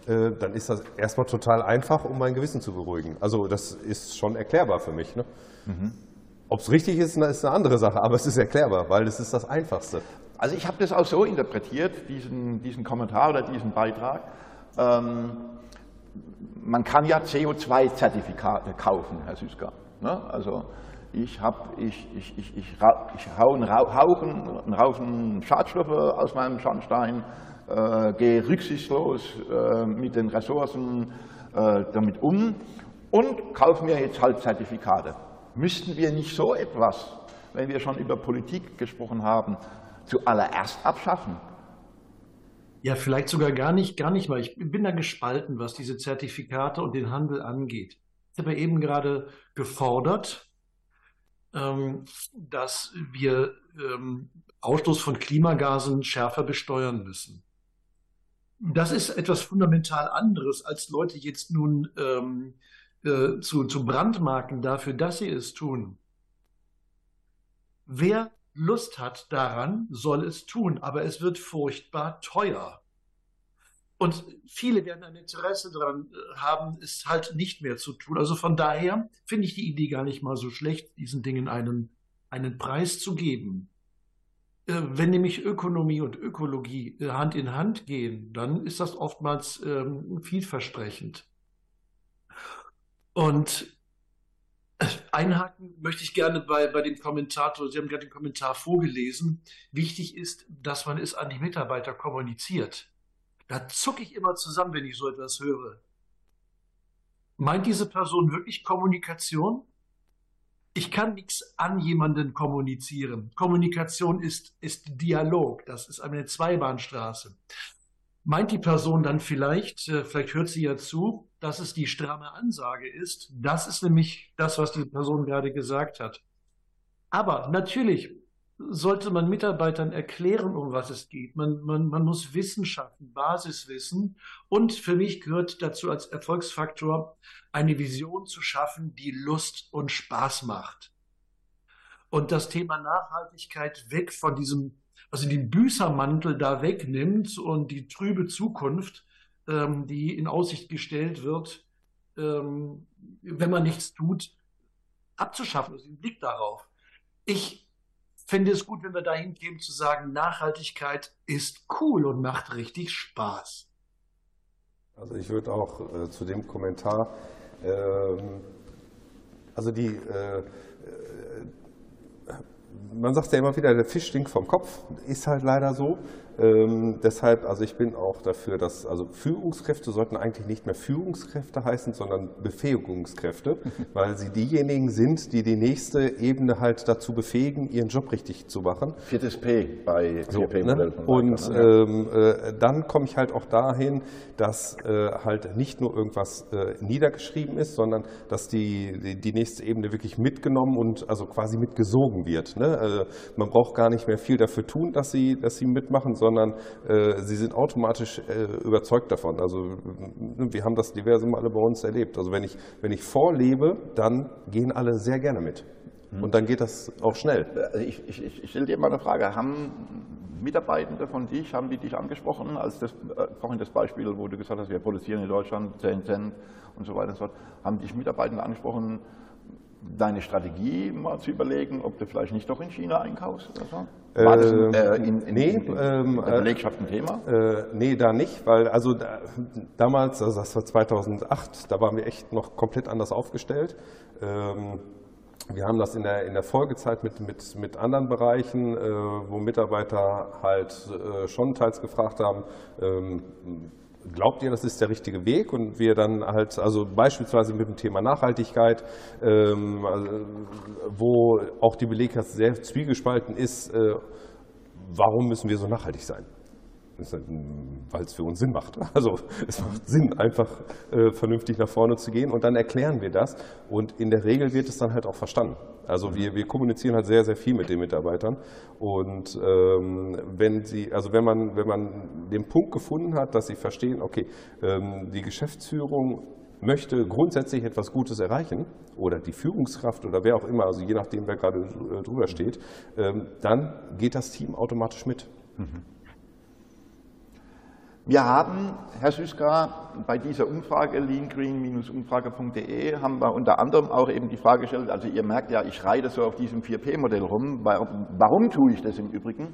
äh, dann ist das erstmal total einfach, um mein Gewissen zu beruhigen. Also das ist schon erklärbar für mich. Ne? Mhm. Ob es richtig ist, ist eine andere Sache, aber es ist erklärbar, weil es ist das Einfachste. Also ich habe das auch so interpretiert, diesen, diesen Kommentar oder diesen Beitrag. Ähm, man kann ja CO2-Zertifikate kaufen, Herr Süßka. Ne? Also ich, hab, ich, ich, ich, ich, ich hau einen Haufen, einen Haufen Schadstoffe aus meinem Schornstein, äh, gehe rücksichtslos äh, mit den Ressourcen äh, damit um und kaufe mir jetzt halt Zertifikate. Müssten wir nicht so etwas, wenn wir schon über Politik gesprochen haben, zuallererst abschaffen? Ja, vielleicht sogar gar nicht, gar nicht mal. Ich bin da gespalten, was diese Zertifikate und den Handel angeht. Ich habe eben gerade gefordert, ähm, dass wir ähm, Ausstoß von Klimagasen schärfer besteuern müssen. Das ist etwas fundamental anderes, als Leute jetzt nun ähm, äh, zu, zu brandmarken dafür, dass sie es tun. Wer Lust hat daran, soll es tun, aber es wird furchtbar teuer. Und viele werden ein Interesse daran äh, haben, es halt nicht mehr zu tun. Also von daher finde ich die Idee gar nicht mal so schlecht, diesen Dingen einen, einen Preis zu geben. Äh, wenn nämlich Ökonomie und Ökologie äh, Hand in Hand gehen, dann ist das oftmals ähm, vielversprechend. Und Einhaken möchte ich gerne bei, bei dem Kommentator, Sie haben gerade den Kommentar vorgelesen. Wichtig ist, dass man es an die Mitarbeiter kommuniziert. Da zucke ich immer zusammen, wenn ich so etwas höre. Meint diese Person wirklich Kommunikation? Ich kann nichts an jemanden kommunizieren. Kommunikation ist, ist Dialog. Das ist eine Zweibahnstraße. Meint die Person dann vielleicht, äh, vielleicht hört sie ja zu, dass es die stramme Ansage ist? Das ist nämlich das, was die Person gerade gesagt hat. Aber natürlich sollte man Mitarbeitern erklären, um was es geht. Man, man, man muss Wissen schaffen, Basiswissen. Und für mich gehört dazu als Erfolgsfaktor eine Vision zu schaffen, die Lust und Spaß macht. Und das Thema Nachhaltigkeit weg von diesem, also den Büßermantel da wegnimmt und die trübe Zukunft, ähm, die in Aussicht gestellt wird, ähm, wenn man nichts tut, abzuschaffen, also den Blick darauf. Ich finde es gut, wenn wir dahin gehen zu sagen, Nachhaltigkeit ist cool und macht richtig Spaß. Also ich würde auch äh, zu dem Kommentar, ähm, also die, äh, äh, man sagt ja immer wieder, der Fisch stinkt vom Kopf, ist halt leider so. Ähm, deshalb, also ich bin auch dafür, dass also Führungskräfte sollten eigentlich nicht mehr Führungskräfte heißen, sondern Befähigungskräfte, weil sie diejenigen sind, die die nächste Ebene halt dazu befähigen, ihren Job richtig zu machen. Viertes P bei so, ne? Und ne? ähm, äh, dann komme ich halt auch dahin, dass äh, halt nicht nur irgendwas äh, niedergeschrieben ist, sondern dass die, die, die, nächste Ebene wirklich mitgenommen und also quasi mitgesogen wird. Ne? Also man braucht gar nicht mehr viel dafür tun, dass sie, dass sie mitmachen, sondern sondern äh, sie sind automatisch äh, überzeugt davon. Also wir haben das diverse Male bei uns erlebt. Also wenn ich, wenn ich vorlebe, dann gehen alle sehr gerne mit. Hm. Und dann geht das auch schnell. Also ich, ich, ich stelle dir mal eine Frage. Haben Mitarbeitende von dich, haben die dich angesprochen, als das, äh, vorhin das Beispiel, wo du gesagt hast, wir produzieren in Deutschland 10 Cent und so weiter und so fort, haben dich Mitarbeitende angesprochen, deine Strategie mal zu überlegen, ob du vielleicht nicht doch in China einkaufst oder so? War das äh, in, in, nee, in, ähm, der Belegschaft ein Thema? Äh, nee, da nicht, weil also da, damals, also das war 2008, da waren wir echt noch komplett anders aufgestellt. Ähm, wir haben das in der, in der Folgezeit mit, mit, mit anderen Bereichen, äh, wo Mitarbeiter halt äh, schon teils gefragt haben, ähm, glaubt ihr, das ist der richtige Weg? Und wir dann halt, also beispielsweise mit dem Thema Nachhaltigkeit, ähm, also, wo auch die Belegschaft sehr zwiegespalten ist, äh, warum müssen wir so nachhaltig sein? weil es für uns Sinn macht. Also es macht Sinn, einfach äh, vernünftig nach vorne zu gehen und dann erklären wir das und in der Regel wird es dann halt auch verstanden. Also wir, wir kommunizieren halt sehr, sehr viel mit den Mitarbeitern und ähm, wenn sie, also wenn man, wenn man den Punkt gefunden hat, dass sie verstehen, okay, ähm, die Geschäftsführung möchte grundsätzlich etwas Gutes erreichen oder die Führungskraft oder wer auch immer, also je nachdem, wer gerade äh, drüber steht, ähm, dann geht das Team automatisch mit. Mhm. Wir haben, Herr Süska, bei dieser Umfrage, leangreen-umfrage.de, haben wir unter anderem auch eben die Frage gestellt, also ihr merkt ja, ich reite so auf diesem 4P-Modell rum. Warum tue ich das im Übrigen?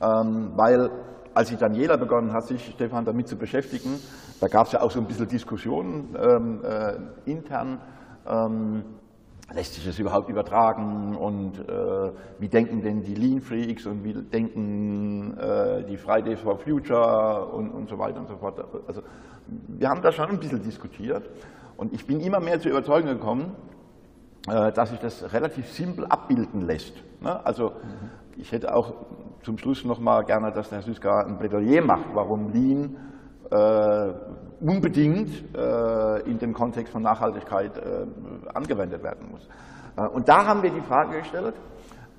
Ähm, weil als die Daniela begonnen hat, sich, Stefan, damit zu beschäftigen, da gab es ja auch so ein bisschen Diskussionen ähm, äh, intern, ähm, lässt sich das überhaupt übertragen und äh, wie denken denn die Lean Freaks und wie denken äh, die Fridays for Future und, und so weiter und so fort. Also wir haben da schon ein bisschen diskutiert und ich bin immer mehr zur Überzeugung gekommen, äh, dass sich das relativ simpel abbilden lässt. Ne? Also ich hätte auch zum Schluss noch mal gerne, dass der Herr Süßka ein Plädoyer macht, warum Lean äh, unbedingt äh, in dem Kontext von Nachhaltigkeit äh, angewendet werden muss. Und da haben wir die Frage gestellt,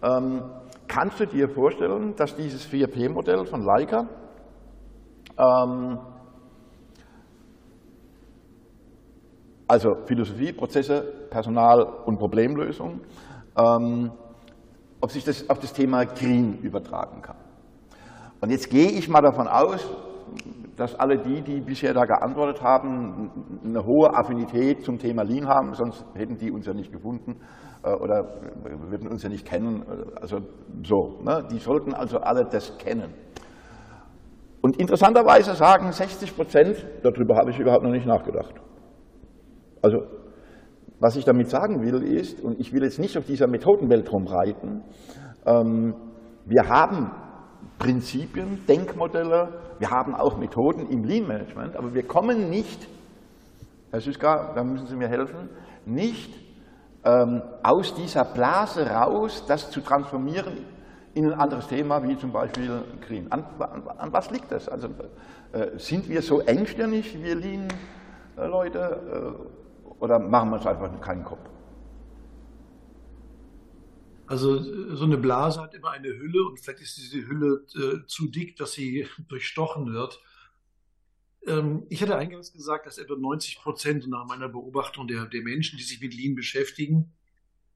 ähm, kannst du dir vorstellen, dass dieses 4P-Modell von Leica ähm, also Philosophie, Prozesse, Personal und Problemlösung, ähm, ob sich das auf das Thema Green übertragen kann. Und jetzt gehe ich mal davon aus, dass alle die, die bisher da geantwortet haben, eine hohe Affinität zum Thema Lean haben, sonst hätten die uns ja nicht gefunden äh, oder würden uns ja nicht kennen. Also so, ne? die sollten also alle das kennen. Und interessanterweise sagen 60 Prozent, darüber habe ich überhaupt noch nicht nachgedacht. Also Was ich damit sagen will ist, und ich will jetzt nicht auf dieser Methodenwelt rumreiten, ähm, wir haben Prinzipien, Denkmodelle, wir haben auch Methoden im Lean Management, aber wir kommen nicht, Herr Süska, da müssen Sie mir helfen, nicht ähm, aus dieser Blase raus, das zu transformieren in ein anderes Thema, wie zum Beispiel Green. An, an, an was liegt das? Also, äh, sind wir so engstirnig, wir Lean-Leute, äh, oder machen wir uns einfach keinen Kopf? Also so eine Blase hat immer eine Hülle und vielleicht ist diese Hülle äh, zu dick, dass sie durchstochen wird. Ähm, ich hatte eingangs gesagt, dass etwa 90 Prozent nach meiner Beobachtung der, der Menschen, die sich mit Lean beschäftigen,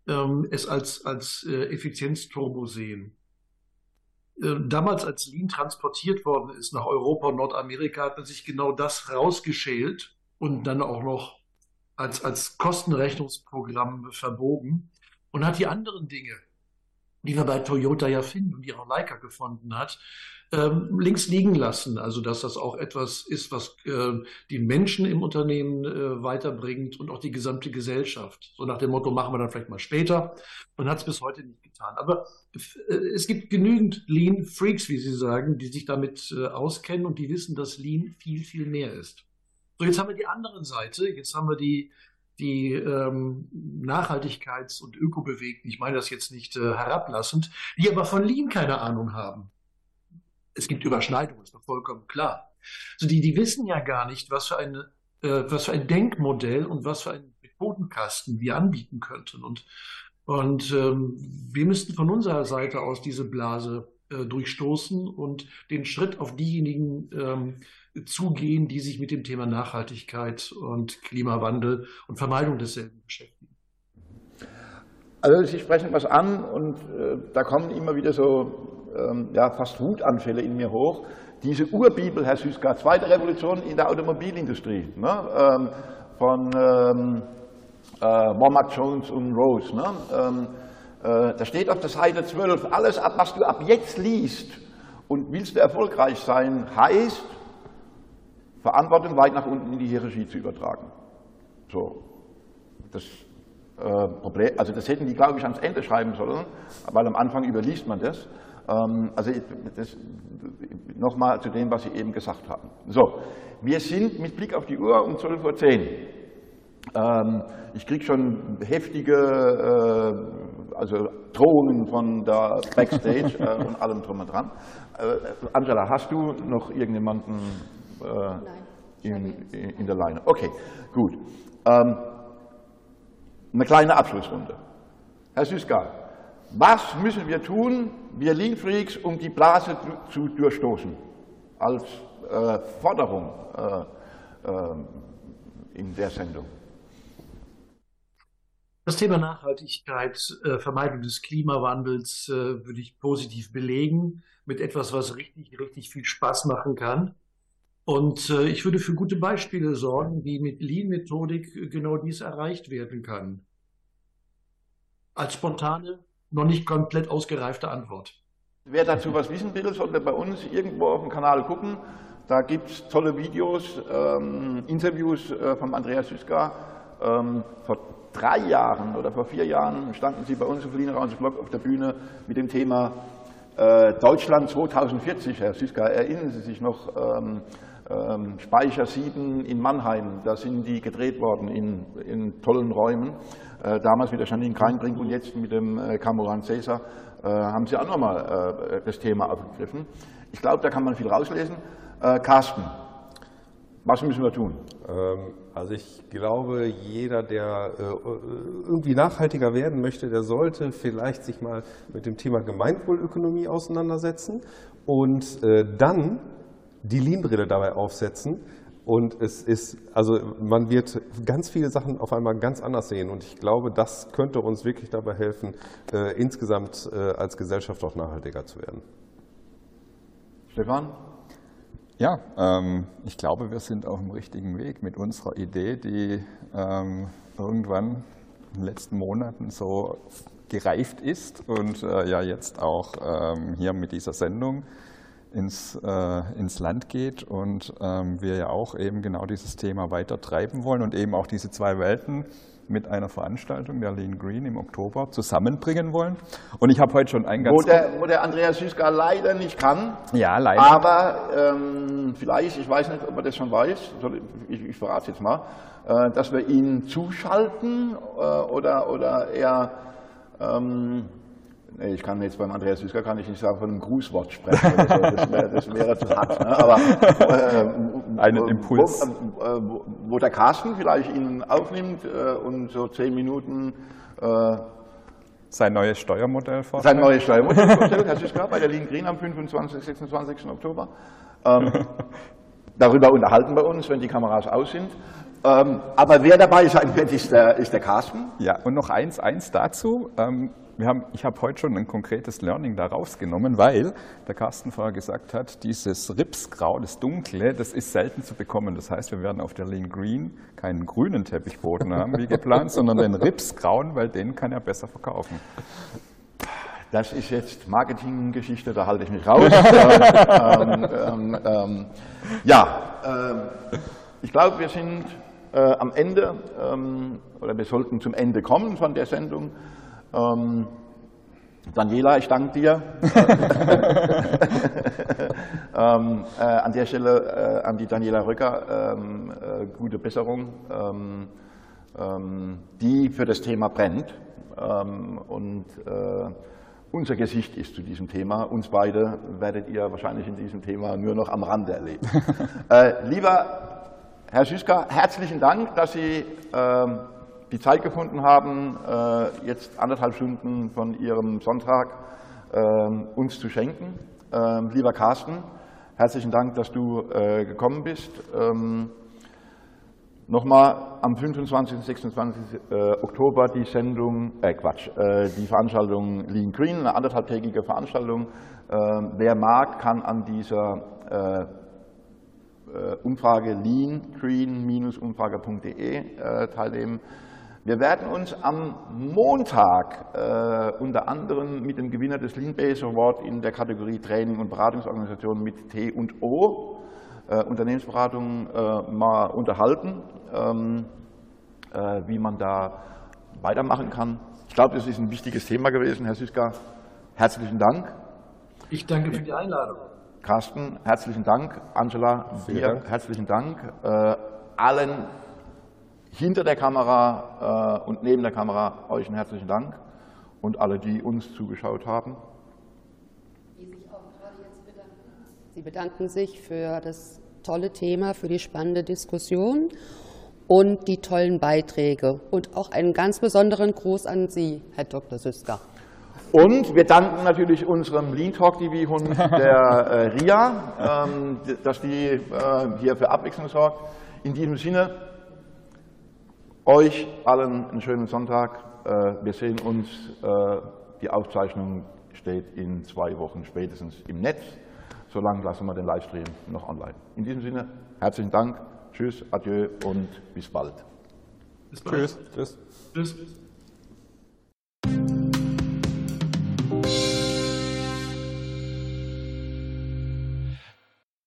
ähm, es als, als äh, Effizienzturbo sehen. Ähm, damals, als Lean transportiert worden ist nach Europa und Nordamerika, hat man sich genau das rausgeschält und dann auch noch als, als Kostenrechnungsprogramm verbogen und hat die anderen Dinge, die wir bei Toyota ja finden und die auch Leica gefunden hat, ähm, links liegen lassen. Also dass das auch etwas ist, was äh, die Menschen im Unternehmen äh, weiterbringt und auch die gesamte Gesellschaft. So nach dem Motto, machen wir dann vielleicht mal später. Man hat es bis heute nicht getan. Aber äh, es gibt genügend Lean-Freaks, wie Sie sagen, die sich damit äh, auskennen und die wissen, dass Lean viel, viel mehr ist. So, jetzt haben wir die andere Seite. Jetzt haben wir die, die ähm, Nachhaltigkeits- und Ökobewegten, ich meine das jetzt nicht äh, herablassend, die aber von Lean keine Ahnung haben es gibt Überschneidungen, ist doch vollkommen klar. Also die, die wissen ja gar nicht, was für, eine, äh, was für ein Denkmodell und was für ein Methodenkasten wir anbieten könnten. Und, und ähm, wir müssten von unserer Seite aus diese Blase äh, durchstoßen und den Schritt auf diejenigen ähm, zugehen, die sich mit dem Thema Nachhaltigkeit und Klimawandel und Vermeidung desselben beschäftigen. Also Sie sprechen was an und äh, da kommen immer wieder so ähm, ja, fast Wutanfälle in mir hoch. Diese Urbibel, Herr Süßka, zweite Revolution in der Automobilindustrie, ne, ähm, von ähm, äh, Womack Jones und Rose. Ne, ähm, äh, da steht auf der Seite 12, alles, ab, was du ab jetzt liest und willst du erfolgreich sein, heißt, Verantwortung weit nach unten in die Hierarchie zu übertragen. So, das äh, Problem, also das hätten die, glaube ich, ans Ende schreiben sollen, weil am Anfang überliest man das. Ähm, also nochmal zu dem, was Sie eben gesagt haben. So, wir sind mit Blick auf die Uhr um 12.10 Uhr. Ähm, ich kriege schon heftige äh, also Drohungen von der Backstage äh, und allem drum und dran. Äh, Angela, hast du noch irgendjemanden in, in, der Leine? Okay, gut. Ähm, eine kleine Abschlussrunde. Herr Süßka, was müssen wir tun, wir Lean Freaks, um die Blase zu durchstoßen? Als äh, Forderung äh, äh, in der Sendung. Das Thema Nachhaltigkeit, äh, Vermeidung des Klimawandels äh, würde ich positiv belegen mit etwas, was richtig, richtig viel Spaß machen kann. Und äh, ich würde für gute Beispiele sorgen, wie mit Lean-Methodik genau dies erreicht werden kann. Als spontane noch nicht komplett ausgereifte Antwort. Wer dazu was wissen will, sollte bei uns irgendwo auf dem Kanal gucken. Da gibt es tolle Videos, ähm, Interviews äh, von Andreas Süska. Ähm, drei Jahren oder vor vier Jahren standen Sie bei uns auf Lina Blog auf der Bühne mit dem Thema äh, Deutschland 2040. Herr Süska, erinnern Sie sich noch? Ähm, ähm, Speicher 7 in Mannheim, da sind die gedreht worden in, in tollen Räumen. Äh, damals mit der Janine Kreinbrink und jetzt mit dem äh, Cameron Cäsar äh, haben sie auch nochmal das Thema aufgegriffen. Ich glaube, da kann man viel rauslesen. Carsten, was müssen wir tun? Ähm, also ich glaube, jeder, der irgendwie nachhaltiger werden möchte, der sollte vielleicht sich mal mit dem Thema Gemeinwohlökonomie auseinandersetzen und dann die Lean-Brille dabei aufsetzen und es ist, also man wird ganz viele Sachen auf einmal ganz anders sehen. Und ich glaube, das könnte uns wirklich dabei helfen, äh, insgesamt äh, als Gesellschaft auch nachhaltiger zu werden. Stefan? Ja, ähm, ich glaube, wir sind auf dem richtigen Weg mit unserer Idee, die ähm, irgendwann in den letzten Monaten so gereift ist und äh, ja jetzt auch ähm, hier mit dieser Sendung ins, äh, ins Land geht und ähm, wir ja auch eben genau dieses Thema weiter treiben wollen und eben auch diese zwei Welten mit einer Veranstaltung der Lean Green im Oktober zusammenbringen wollen. Und ich habe heute schon ein Wo ganz... der, wo der Andreas Süßka leider nicht kann. Ja, leider. Aber ähm, vielleicht, ich weiß nicht, ob er das schon weiß, ich, ich, verrate jetzt mal, äh, dass wir ihn zuschalten äh, oder, oder eher, ähm, nee, ich kann jetzt beim Andreas Süßka kann ich nicht sagen, von einem Grußwort sprechen. So. das, wäre, das wäre zu hart. Ne? Aber äh, Einen wo- Impuls. Wo, äh, wo, der Carsten vielleicht ihn aufnimmt äh, und so zehn Minuten äh, sein neues Steuermodell vor. sein neues Steuermodell vorstellt, Herr Süßka, bei der Lean Green am 25. 26. Oktober. Ähm, darüber unterhalten wir uns, wenn die Kameras aus sind. Ähm, aber wer dabei sein wird, ist der, ist der Carsten. Ja, und noch eins, eins dazu. Ähm, wir haben, ich habe heute schon ein konkretes Learning da rausgenommen, weil der Carsten vorher gesagt hat, dieses Ripsgrau, das Dunkle, das ist selten zu bekommen. Das heißt, wir werden auf der Lean Green keinen grünen Teppichboden haben, wie geplant, sondern den Ripsgrauen, weil den kann er besser verkaufen. Das ist jetzt Marketinggeschichte, da halte ich mich raus. ähm, ähm, ähm, ja, ähm, ich glaube, wir sind äh, am Ende, ähm, oder wir sollten zum Ende kommen von der Sendung. Ähm, Daniela, ich danke dir. ähm, äh, an der Stelle äh, an die Daniela Röcker ähm, äh, gute Besserung, ähm, ähm, die für das Thema brennt ähm, und äh, unser Gesicht ist zu diesem Thema. Uns beide werdet ihr wahrscheinlich in diesem Thema nur noch am Rande erleben. äh, lieber Herr Süßka, herzlichen Dank, dass Sie ähm, die Zeit gefunden haben, äh, jetzt anderthalb Stunden von Ihrem Sonntag ähm, uns zu schenken. Ähm, lieber Carsten, herzlichen Dank, dass du äh, gekommen bist. Ähm, Nochmal am 25. und 26. äh, Oktober die Sendung, äh Quatsch, äh, die Veranstaltung Lean Green, eine anderthalbtägige Veranstaltung. Ähm, wer mag, kann an dieser äh, äh, Umfrage leangreen-umfrage.de äh, teilnehmen. Wir werden uns am Montag äh, unter anderem mit dem Gewinner des Lean Base Award in der Kategorie Training und Beratungsorganisation mit T und O äh, Unternehmensberatung äh, mal unterhalten, ähm, äh, wie man da weitermachen kann. Ich glaube, das ist ein wichtiges Thema gewesen. Herr Süßka, herzlichen Dank. Ich danke für die Einladung. Carsten, herzlichen Dank. Angela, Vielen dir Dank. herzlichen Dank. Äh, allen hinter der Kamera äh, und neben der Kamera euch einen herzlichen Dank. Und alle, die uns zugeschaut haben. Sie bedanken sich für das tolle Thema, für die spannende Diskussion und die tollen Beiträge. Und auch einen ganz besonderen Gruß an Sie, Herr Dr. Süsker. Und wir danken natürlich unserem Lean Talk TV Hund, der äh, Ria, ähm, dass die äh, hier für Abwechslung sorgt. In diesem Sinne, euch allen einen schönen Sonntag. Äh, wir sehen uns. Äh, die Aufzeichnung steht in zwei Wochen spätestens im Netz. Solange lassen wir den Livestream noch online. In diesem Sinne, herzlichen Dank. Tschüss, adieu und bis bald. Bis bald. Tschüss. Tschüss. Tschüss.